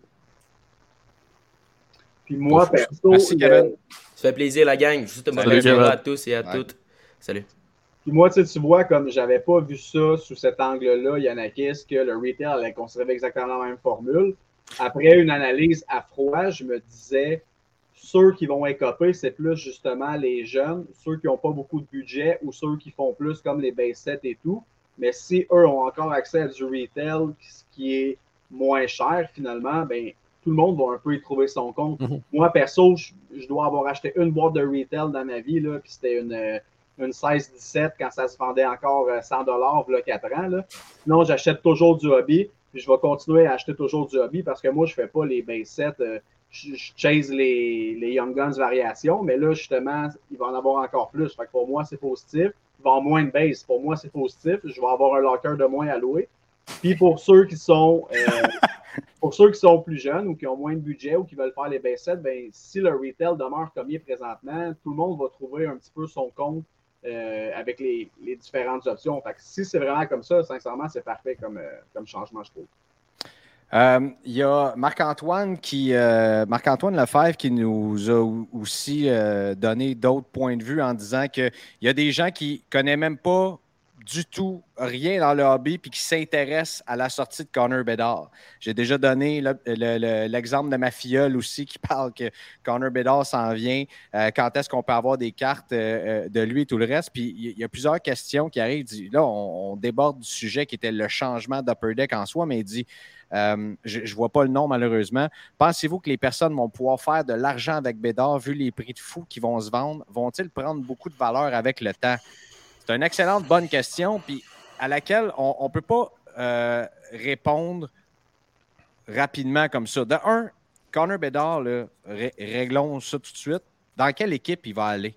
Puis moi, perso, Merci, il y a- Kevin. Ça fait plaisir, la gang. Juste journée Kevin. à tous et à Ouais. toutes. Salut. Puis moi, tu sais, tu vois, comme j'avais pas vu ça sous cet angle-là, Yannakis, que le retail allait conserver exactement la même formule. Après une analyse à froid, je me disais, ceux qui vont écoper, c'est plus justement les jeunes, ceux qui n'ont pas beaucoup de budget ou ceux qui font plus comme les base sets et tout. Mais si eux ont encore accès à du retail, ce qui est moins cher finalement, ben tout le monde va un peu y trouver son compte. Mhm. Moi, perso, je, je dois avoir acheté une boîte de retail dans ma vie, là, puis c'était une, euh, une 16-17 quand ça se vendait encore euh, 100 dollars, 4 ans. Là. Sinon, j'achète toujours du hobby, puis je vais continuer à acheter toujours du hobby parce que moi, je fais pas les base sets. euh, je, je chase les, les Young Guns variations, mais là, justement, il va en avoir encore plus. Fait que pour moi, c'est positif. Il va avoir moins de base. Pour moi, c'est positif. Je vais avoir un locker de moins à louer. Puis pour ceux qui sont euh, pour ceux qui sont plus jeunes ou qui ont moins de budget ou qui veulent faire les base sets, ben, si le retail demeure comme il est présentement, tout le monde va trouver un petit peu son compte euh, avec les, les différentes options. Fait que si c'est vraiment comme ça, sincèrement, c'est parfait comme, euh, comme changement, je trouve. Euh, Il y a Marc-Antoine qui euh, Marc-Antoine Lefebvre qui nous a aussi euh, donné d'autres points de vue en disant qu'il y a des gens qui ne connaissent même pas du tout rien dans le hobby puis qui s'intéressent à la sortie de Connor Bedard. J'ai déjà donné le- le- le- l'exemple de ma filleule aussi qui parle que Connor Bedard s'en vient. euh, quand est-ce qu'on peut avoir des cartes euh, euh, de lui et tout le reste? Puis il y- a plusieurs questions qui arrivent. Là, on, déborde du sujet qui était le changement d'Upper Deck en soi, mais il dit je ne vois pas le nom malheureusement. Pensez-vous que les personnes vont pouvoir faire de l'argent avec Bédard vu les prix de fou qui vont se vendre? Vont-ils prendre beaucoup de valeur avec le temps? C'est une excellente bonne question, puis à laquelle on ne peut pas euh, répondre rapidement comme ça. De un, Connor ré- réglons ça tout de suite. Dans quelle équipe il va aller?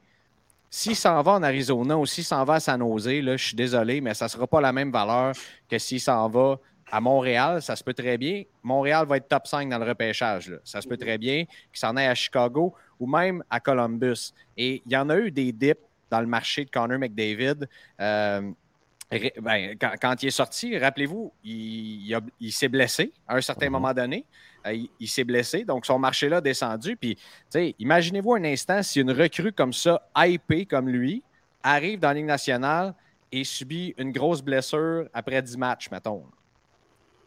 S'il s'en va en Arizona ou s'il s'en va à San Jose, je suis désolé, mais ça ne sera pas la même valeur que s'il s'en va à Montréal. Ça se peut très bien. Montréal va être top 5 dans le repêchage. là. Ça se peut très bien qu'il s'en aille à Chicago ou même à Columbus. Et il y en a eu des dips dans le marché de Connor McDavid. Euh, ben, quand, quand il est sorti, rappelez-vous, il, il a- il s'est blessé à un certain Mhm. moment donné. Euh, il il s'est blessé, donc son marché-là a descendu. Puis, imaginez-vous un instant si une recrue comme ça, hypée comme lui, arrive dans la Ligue nationale et subit une grosse blessure après 10 matchs, mettons.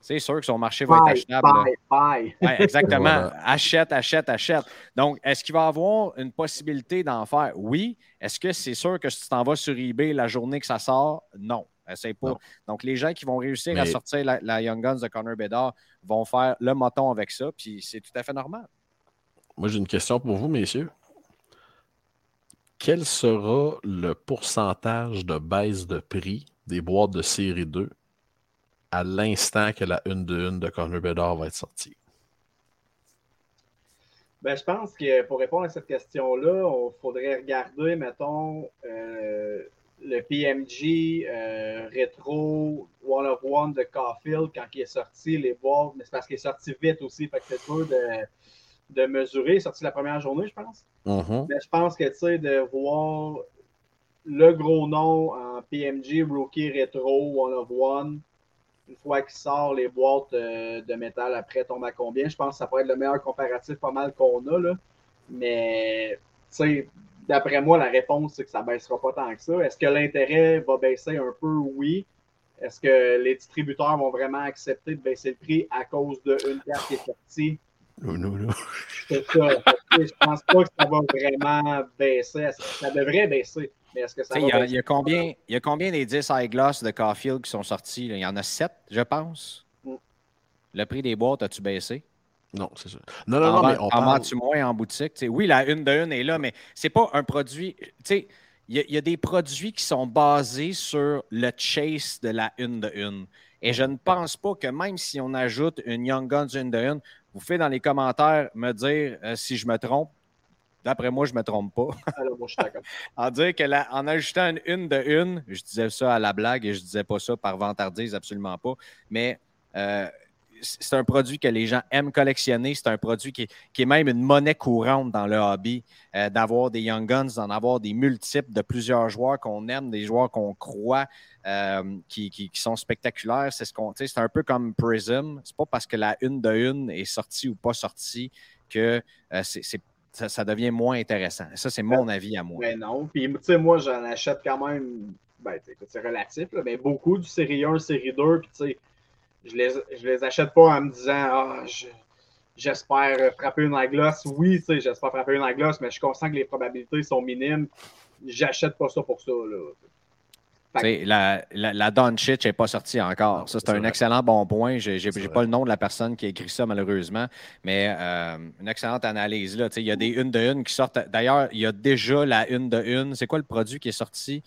C'est sûr que son marché va être achetable. Ouais, exactement. Voilà. Achète, achète, achète. Donc, est-ce qu'il va avoir une possibilité d'en faire? Oui. Est-ce que c'est sûr que si tu t'en vas sur eBay la journée que ça sort? Non. Essaye pas. Non. Donc, les gens qui vont réussir à sortir la, la Young Guns de Connor Bedard vont faire le moton avec ça, puis c'est tout à fait normal. Moi, j'ai une question pour vous, messieurs. Quel sera le pourcentage de baisse de prix des boîtes de série 2 à l'instant que la 1 de 1 de Connor Bedard va être sortie? Ben, je pense que pour répondre à cette question-là, il faudrait regarder, mettons, euh, le PMG euh, rétro One of One de Caulfield quand il est sorti, les boîtes, mais c'est parce qu'il est sorti vite aussi, fait que c'est dur de, de mesurer. Il est sorti la première journée, je pense. Mhm. Mais je pense que tu sais, de voir le gros nom en PMG, Rookie Retro, One of One, une fois qu'il sort les boîtes euh, de métal après tombe à combien, je pense que ça pourrait être le meilleur comparatif pas mal qu'on a. Là. Mais d'après moi, la réponse, c'est que ça ne baissera pas tant que ça. Est-ce que l'intérêt va baisser un peu? Oui. Est-ce que les distributeurs vont vraiment accepter de baisser le prix à cause d'une carte qui est sortie? Non, non, non. C'est ça. Je pense pas que ça va vraiment baisser. Ça devrait baisser? Mais est-ce que ça Tu va sais, Il y, a- y combien, il y a combien des 10 high gloss de Caulfield qui sont sortis? Il y en a 7, je pense. Mm. Le prix des boîtes, as-tu baissé? Non, c'est ça. Non, non, en non, mais on en parle... vends-tu moins en boutique? Tu sais, oui, la une de une est là, mais c'est pas un produit. Tu sais, il y, a- il y a des produits qui sont basés sur le chase de la une de une. Et je ne pense pas que même si on ajoute une Young Guns une de une, vous faites dans les commentaires me dire euh, si je me trompe. D'après moi, je ne me trompe pas. Alors, moi, je suis d'accord. En dire que la- en ajoutant une une de une, je disais ça à la blague et je disais pas ça par vantardise, absolument pas. Mais euh, c'est un produit que les gens aiment collectionner. C'est un produit qui est, qui est même une monnaie courante dans le hobby, euh, d'avoir des Young Guns, d'en avoir des multiples de plusieurs joueurs qu'on aime, des joueurs qu'on croit, euh, qui, qui- qui sont spectaculaires. C'est ce qu'on, c'est un peu comme Prism. C'est pas parce que la une de une est sortie ou pas sortie que euh, c'est- ça, devient moins intéressant. Ça, c'est mon avis à moi. Mais non. Puis, tu sais, moi, j'en achète quand même. Ben, c'est relatif, là, mais beaucoup du série 1, série 2. Puis, tu sais, je les, je les achète pas en me disant, ah, je- j'espère frapper une en gloss. Oui, tu sais, j'espère frapper une en gloss, mais je suis conscient que les probabilités sont minimes. J'achète pas ça pour ça, là. La, la, la Doncic n'est pas sortie encore. Ça, c'est c'est un vrai. excellent bon point. Je n'ai pas vrai. le nom de la personne qui a écrit ça, malheureusement, mais euh, une excellente analyse. Là. Tu sais, Il y a des une de une qui sortent. D'ailleurs, il y a déjà la une de une. C'est quoi le produit qui est sorti?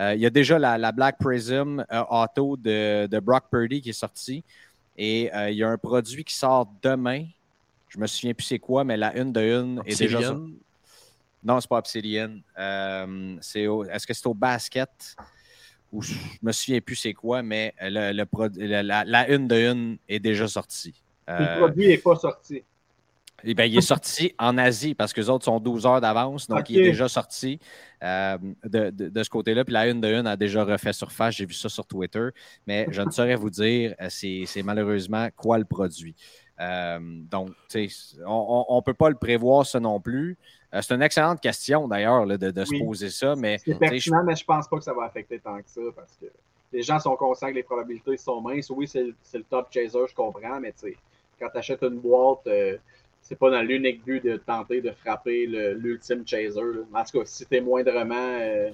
Euh, il y a déjà la, la Black Prism euh, Auto de, de Brock Purdy qui est sorti. Et euh, il y a un produit qui sort demain. Je me souviens plus c'est quoi, mais la une de une est déjà Obsidian, sortie. Non, c'est pas Obsidian. Euh, Est-ce que c'est au basket? Ou je me souviens plus c'est quoi, mais le, le prod- la, une de une est déjà sortie. Le Euh, produit n'est pas sorti. eh ben, il est sorti en Asie parce que les autres sont 12 heures d'avance, donc il est déjà sorti euh, de, de- de ce côté-là. Puis la une de une a déjà refait surface. J'ai vu ça sur Twitter, mais je ne saurais vous dire euh, c'est malheureusement quoi le produit. Euh, donc, on ne peut pas le prévoir, ça non plus. Euh, c'est une excellente question d'ailleurs de, se poser ça, mais C'est je- pertinent, mais je pense pas que ça va affecter tant que ça parce que les gens sont conscients que les probabilités sont minces. Oui, c'est le- top chaser, je comprends, mais tu sais, quand tu achètes une boîte, euh, c'est pas dans l'unique but de tenter de frapper le- l'ultime chaser. là. En tout cas, si t'es moindrement, euh,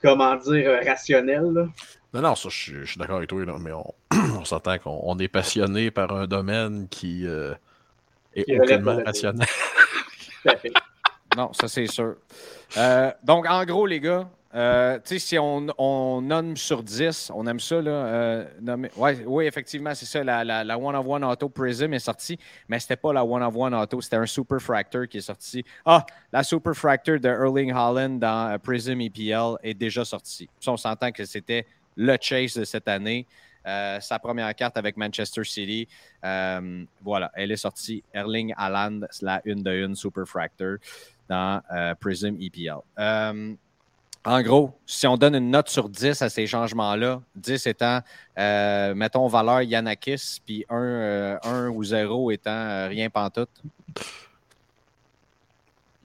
comment dire, euh, rationnel, là. Non, non, ça, je suis, je suis d'accord avec toi, là, mais on, on s'entend qu'on on est passionné par un domaine qui euh, est Qui aucunement rationnel. Non, ça c'est sûr. Euh, donc, en gros, les gars, euh, si on, on nomme sur 10, on aime ça, là. euh, oui, effectivement, c'est ça. La, One of One Auto Prism est sortie, mais c'était pas la One of One Auto, c'était un Super Fractor qui est sorti. Ah, la Super Fractor de Erling Holland dans euh, Prism EPL est déjà sortie. On s'entend que c'était le chase de cette année. Euh, sa première carte avec Manchester City. Euh, voilà, elle est sortie. Erling Haaland, la une de une Super Fractor dans euh, Prism EPL. En gros, si on donne une note sur 10 à ces changements-là, 10 étant, mettons, valeur Yanakis, puis 1, euh, un ou 0 étant rien pantoute.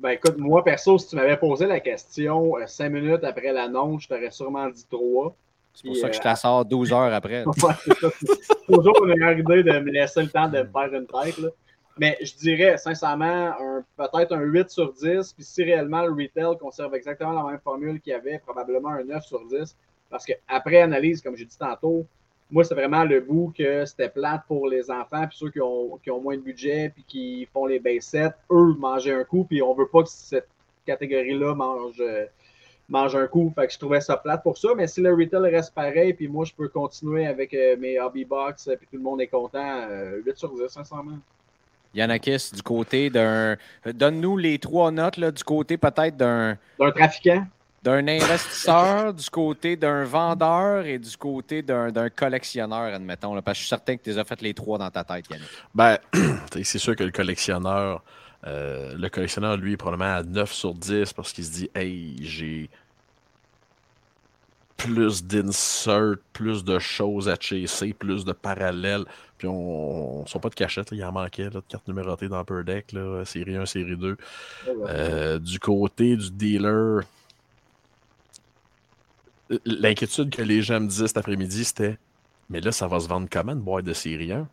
Ben écoute, moi perso, si tu m'avais posé la question euh, cinq minutes après l'annonce, je t'aurais sûrement dit 3. C'est pour ça que je t'assors 12 heures après. Toujours une meilleure idée de me laisser le temps de me faire une tête. là. Mais je dirais, sincèrement, un- peut-être un 8 sur 10. Puis si réellement le retail conserve exactement la même formule qu'il y avait, probablement un 9 sur 10. Parce qu'après analyse, comme j'ai dit tantôt, moi, c'est vraiment le bout que c'était plate pour les enfants, puis ceux qui ont, qui ont moins de budget, puis qui font les base sets, eux, manger un coup, puis on veut pas que cette catégorie-là mange, euh, mange un coup. Fait que je trouvais ça plate pour ça, mais si le retail reste pareil, puis moi, je peux continuer avec euh, mes hobby box, euh, puis tout le monde est content, euh, 8 sur 10, sincèrement. Yanakis, du côté d'un. Donne-nous les trois notes, là, du côté peut-être d'un. D'un trafiquant, d'un investisseur, du côté d'un vendeur et du côté d'un d'un collectionneur, admettons. là, parce que je suis certain que tu les as fait les trois dans ta tête, Yannick. Ben, c'est sûr que le collectionneur, euh, le collectionneur, lui, est probablement à 9 sur 10 parce qu'il se dit Hey, j'ai plus d'insert, plus de choses à chasser, plus de parallèles. Puis on ne sont pas de cachette, là, il en manquait là, de cartes numérotées dans Upper Deck, là, série 1, série 2. Euh, du côté du dealer, l'inquiétude que les gens me disaient cet après-midi, c'était Mais là, ça va se vendre comment une boîte de série 1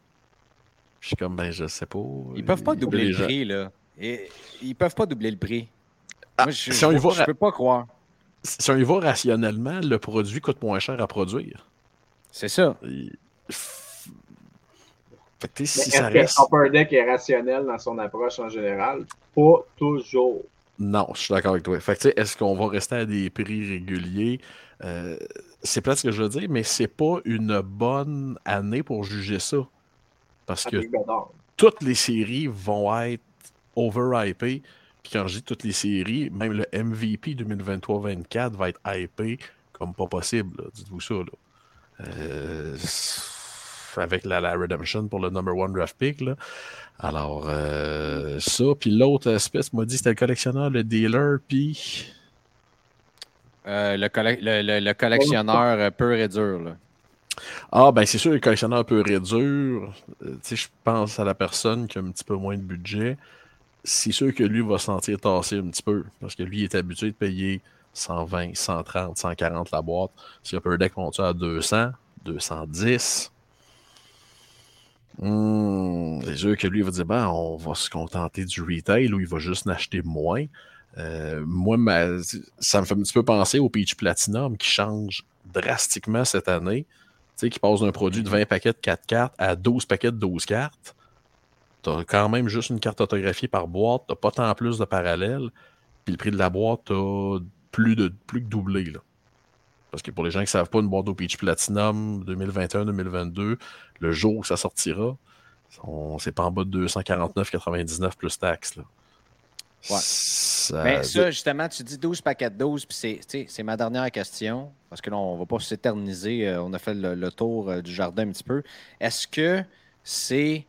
Je suis comme, ben, je sais pas. Ils peuvent pas doubler les prix, là. Et, ils peuvent pas doubler le prix. Ah, Moi, je, si on y je- va je ra- peux pas croire. Si on y va rationnellement, le produit coûte moins cher à produire. C'est ça. Fait que, Mais si Est-ce ça que reste. Upper Deck est rationnel dans son approche en général? Pas toujours. Non, je suis d'accord avec toi. Fait que, tu sais, est-ce qu'on va rester à des prix réguliers? Euh, c'est plate ce que je veux dire, mais c'est pas une bonne année pour juger ça. Parce que Avec Godard. toutes les séries vont être overhypées. Puis quand je dis toutes les séries, même le MVP 2023-24 va être hypé comme pas possible. Dites-vous ça. Là. Euh, avec la, la Redemption pour le number one draft pick. Là. Alors, euh, ça. Puis l'autre espèce m'a dit c'était le collectionneur, le dealer, puis. Euh, le, colle- le- le- le collectionneur euh, pur et dur. Là. Ah, ben c'est sûr, le collectionneur peut réduire. Euh, tu sais, je pense à la personne qui a un petit peu moins de budget. C'est sûr que lui va se sentir tassé un petit peu. Parce que lui il est habitué de payer 120, 130, 140 la boîte. Si Upper Deck monte à 200, 210. Hmm, c'est sûr que lui va dire ben, on va se contenter du retail ou il va juste en acheter moins. Euh, moi, ça me fait un petit peu penser au Peach Platinum qui change drastiquement cette année. Qui passe d'un produit de 20 paquets de 4 cartes à 12 paquets de 12 cartes. Tu as quand même juste une carte autographiée par boîte, tu pas tant plus de parallèles. Puis le prix de la boîte a plus, de, plus que doublé. Là. Parce que pour les gens qui ne savent pas, une boîte au Peach Platinum 2021-2022, le jour où ça sortira, c'est pas en bas de 249,99 plus taxes. Là. Ouais. Ça- Mais ça, justement, tu dis 12 paquets de 12, puis c'est- tu ma dernière question, parce que là, on ne va pas s'éterniser. euh, on a fait le, le tour euh, du jardin un petit peu. Est-ce que c'est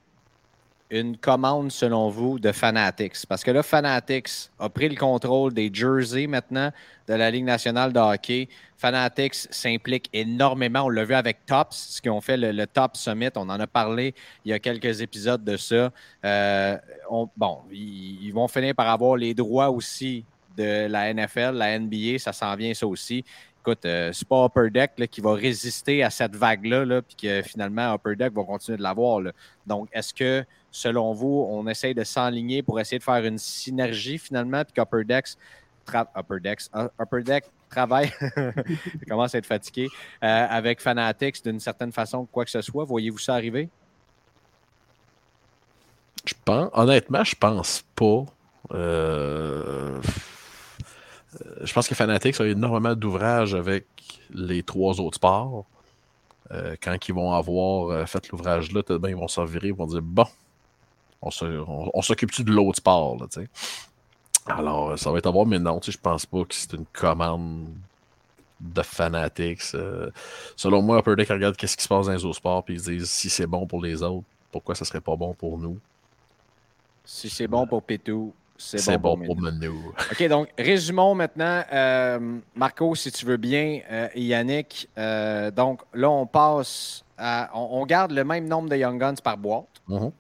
une commande, selon vous, de Fanatics? Parce que là, Fanatics a pris le contrôle des jerseys maintenant de la Ligue nationale de hockey. Fanatics s'implique énormément. On l'a vu avec Tops, ce qu'ils ont fait le, Top Summit. On en a parlé il y a quelques épisodes de ça. Euh, on- bon, ils, vont finir par avoir les droits aussi de la NFL, la NBA, ça s'en vient ça aussi. Écoute, euh, c'est pas Upper Deck là, qui va résister à cette vague-là, là, puis que finalement Upper Deck va continuer de l'avoir. Donc, est-ce que, selon vous, on essaye de s'enligner pour essayer de faire une synergie finalement, puis qu'Upper tra- Upper Decks, uh, Upper travaille, je commence à être fatigué, euh, avec Fanatics d'une certaine façon, quoi que ce soit. Voyez-vous ça arriver? Je pense, honnêtement, je pense pas. Euh, je pense que Fanatics a énormément d'ouvrages avec les trois autres sports. Euh, quand ils vont avoir fait l'ouvrage-là, ils vont s'en virer, ils vont dire bon, on, se- on- on s'occupe-tu de l'autre sport, là, tu sais? Alors, euh, ça va être à voir, mais non, tu sais, je pense pas que c'est une commande de Fanatics. Euh, selon moi, Upper Deck regarde qu'est-ce qui se passe dans les autres sports, puis ils se disent si c'est bon pour les autres, pourquoi ça serait pas bon pour nous? Si c'est bon pour Pétou, c'est C'est bon, bon pour pour nous. OK, donc résumons maintenant. Euh, Marco, si tu veux bien, euh, et Yannick. donc là, on passe à. On, on garde le même nombre de Young Guns par boîte. Mhm.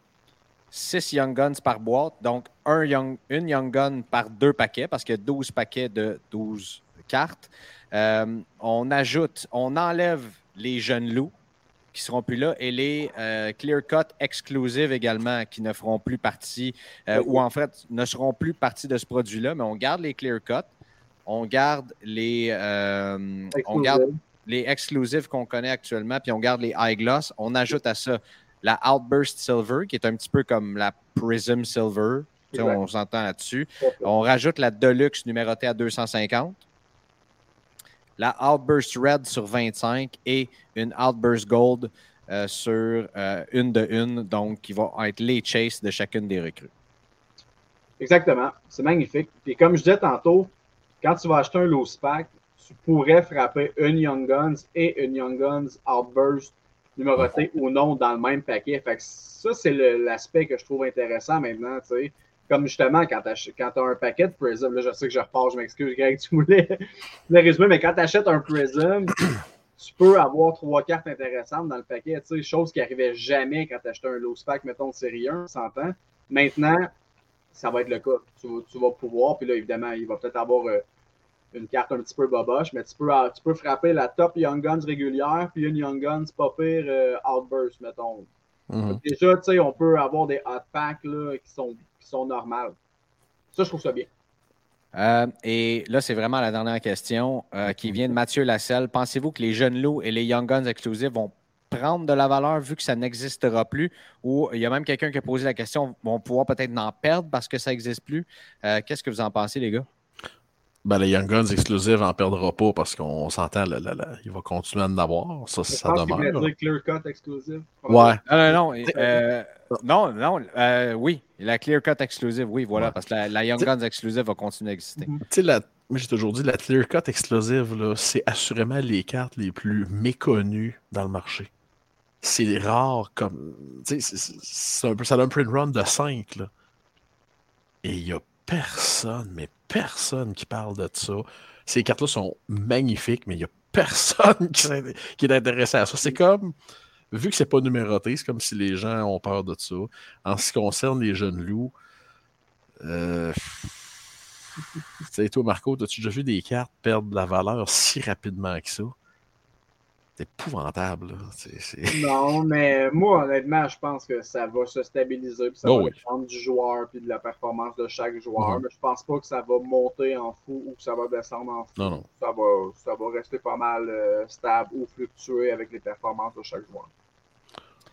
6 Young Guns par boîte. Donc un young, une Young Gun par deux paquets, parce qu'il y a 12 paquets de 12 cartes. Euh, on ajoute, on enlève les jeunes loups qui seront plus là et les euh, clear cut exclusives également qui ne feront plus partie euh, ou en fait ne seront plus partie de ce produit-là, mais on garde les clear cut, on garde les on garde les exclusives qu'on connaît actuellement, puis on garde les high gloss. On ajoute à ça la Outburst Silver, qui est un petit peu comme la Prism Silver. Tu sais, Exact. on s'entend là-dessus. On rajoute la Deluxe numérotée à 250. La Outburst Red sur 25 et une Outburst Gold euh, sur euh, une de une, donc qui va être les chases de chacune des recrues. Exactement. C'est magnifique. Puis comme je disais tantôt, quand tu vas acheter un loose pack, tu pourrais frapper une Young Guns et une Young Guns Outburst numéroté ou non dans le même paquet. Fait que ça, c'est l'aspect que je trouve intéressant maintenant, tu sais. Comme justement, quand tu as, un paquet de Prism, là, je sais que je repars, je m'excuse, Greg, tu voulais le résumer, mais quand tu achètes un Prism, tu peux avoir trois cartes intéressantes dans le paquet, tu sais, chose qui n'arrivait jamais quand tu achetais un loose pack, mettons, de série 1, 100 ans. Maintenant, ça va être le cas. Tu, vas pouvoir, puis là, évidemment, il va peut-être avoir euh, une carte un petit peu boboche, mais tu peux, euh, tu peux frapper la top Young Guns régulière, puis une Young Guns pas pire euh, Outburst, mettons. Mhm. Déjà, tu sais, on peut avoir des hot packs là, qui, sont, qui sont normales. Ça, je trouve ça bien. et là, c'est vraiment la dernière question qui vient de Mathieu Lasselle. Pensez-vous que les jeunes loups et les Young Guns exclusifs vont prendre de la valeur vu que ça n'existera plus? Ou il y a même quelqu'un qui a posé la question, vont pouvoir peut-être en perdre parce que ça n'existe plus? Euh, qu'est-ce que vous en pensez, les gars? Ben, les Young Guns exclusifs n'en perdra pas parce qu'on s'entend, il va continuer à en avoir. Ça, ça demeure. dire clear cut exclusive. Ouais. Non, non, non. Euh, non, non. Euh, oui, la clear cut exclusive, oui, voilà. Parce que la, Young Guns exclusive va continuer à exister. Tu sais, la, j'ai toujours dit, la clear cut exclusive, c'est assurément les cartes les plus méconnues dans le marché c'est rare comme. C'est un peu, ça a un print run de 5. Là. Et il n'y a personne, mais personne qui parle de ça. Ces cartes-là sont magnifiques, mais il n'y a personne qui, est intéressé à ça. C'est comme, vu que c'est pas numéroté, c'est comme si les gens ont peur de ça. En ce qui concerne les jeunes loups, euh, tu sais, toi, Marco, as-tu déjà vu des cartes perdre de la valeur si rapidement que ça? C'est épouvantable. Non, mais moi, honnêtement, je pense que ça va se stabiliser. Puis ça oh va dépendre du joueur et de la performance de chaque joueur. Mhm. Mais je pense pas que ça va monter en fou ou que ça va descendre en fou. Non, non. Ça, va, ça va rester pas mal euh, stable ou fluctuer avec les performances de chaque joueur.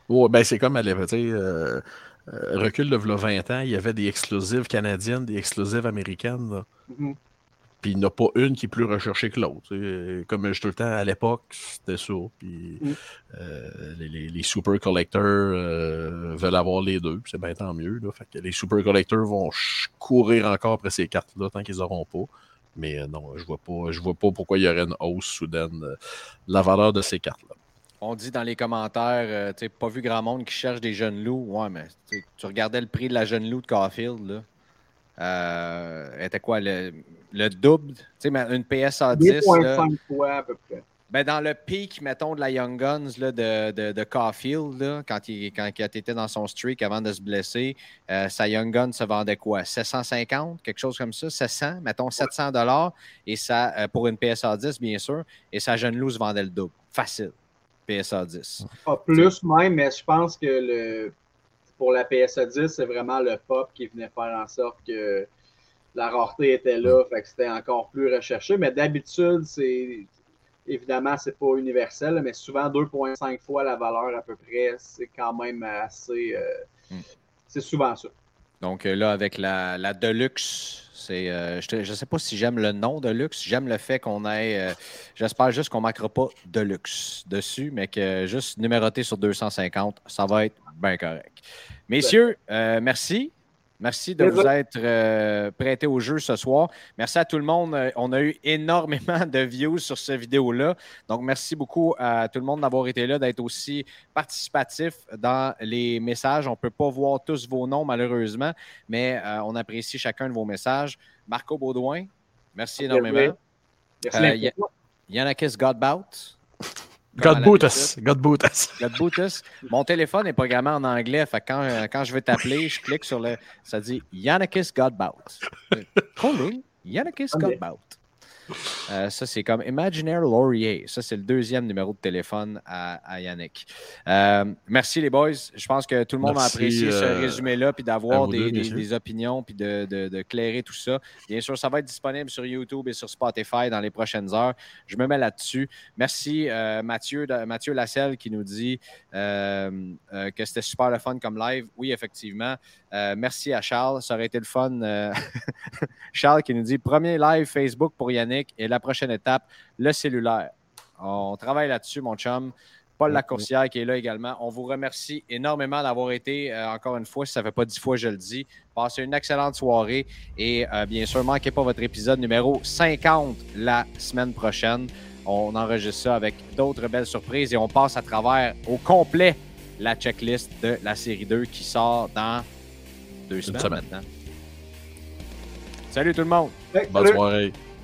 Oh, ben c'est comme à l'époque, euh, euh, recul de 20 ans, il y avait des exclusives canadiennes, des exclusives américaines. Mhm. Puis il n'y en a pas une qui est plus recherchée que l'autre. Comme je tout le temps, à l'époque, c'était ça. Puis mm. euh, les, super collectors euh, veulent avoir les deux. C'est bien tant mieux. Fait que les super collectors vont courir encore après ces cartes-là tant qu'ils n'auront pas. Mais euh, non, je vois pas, je vois pas pourquoi il y aurait une hausse soudaine de la valeur de ces cartes-là. On dit dans les commentaires, tu pas vu grand monde qui cherche des jeunes loups. Ouais, mais tu regardais le prix de la jeune loup de Caulfield, là. Euh, était quoi le, le double? Tu sais, une PSA 10. 2,5 fois à peu près. Ben dans le pic, mettons, de la Young Guns là, de, de, de Caulfield, là, quand, il, quand il était dans son streak avant de se blesser, euh, sa Young Gun se vendait quoi? 750, quelque chose comme ça? 700, mettons 700 dollars et ça, euh, pour une PSA 10, bien sûr, et sa jeune loose vendait le double. Facile. PSA 10. Pas plus même, mais je pense que le pour la PSA 10, c'est vraiment le pop qui venait faire en sorte que la rareté était là, fait que c'était encore plus recherché. Mais d'habitude, c'est évidemment, c'est pas universel, mais souvent 2,5 fois la valeur à peu près, c'est quand même assez. Euh, hmm. C'est souvent ça. Donc euh, là, avec la, la Deluxe, euh, je ne sais pas si j'aime le nom Deluxe. J'aime le fait qu'on ait. j'espère juste qu'on ne marquera pas Deluxe dessus, mais que juste numéroté sur 250, ça va être bien correct. Messieurs, euh, merci. Merci de vous être euh, prêtés au jeu ce soir. Merci à tout le monde. Euh, on a eu énormément de views sur cette vidéo-là. Donc, merci beaucoup à tout le monde d'avoir été là, d'être aussi participatif dans les messages. On ne peut pas voir tous vos noms, malheureusement, mais on apprécie chacun de vos messages. Marco Baudouin, merci énormément. Merci. Yannakis Godbout. God boot us. God boot us. God boot us. Mon téléphone est programmé en anglais. Fait quand, euh, quand je veux t'appeler, je clique sur le. Ça dit Yannakis Godbout. Calling Yannakis Godbout. Euh, ça, c'est comme Imaginaire Laurier. Ça, c'est le deuxième numéro de téléphone à, Yannick. Euh, merci, les boys. Je pense que tout le monde a apprécié ce euh, résumé-là, puis d'avoir des, opinions, puis de, de, clairer tout ça. Bien sûr, ça va être disponible sur YouTube et sur Spotify dans les prochaines heures. Je me mets là-dessus. Merci, Mathieu, Mathieu Lasselle, qui nous dit que c'était super le fun comme live. Oui, effectivement. merci à Charles. Ça aurait été le fun. Charles qui nous dit premier live Facebook pour Yannick et la prochaine étape, le cellulaire. On travaille là-dessus, mon chum. Paul Lacourcière qui est là également. On vous remercie énormément d'avoir été, euh, encore une fois, si ça ne fait pas dix fois, je le dis. Passez une excellente soirée et euh, bien sûr, manquez pas votre épisode numéro 50 la semaine prochaine. On enregistre ça avec d'autres belles surprises et on passe à travers au complet la checklist de la série 2 qui sort dans deux semaines semaine. maintenant. Salut tout le monde! Hey, Bonne salut. soirée.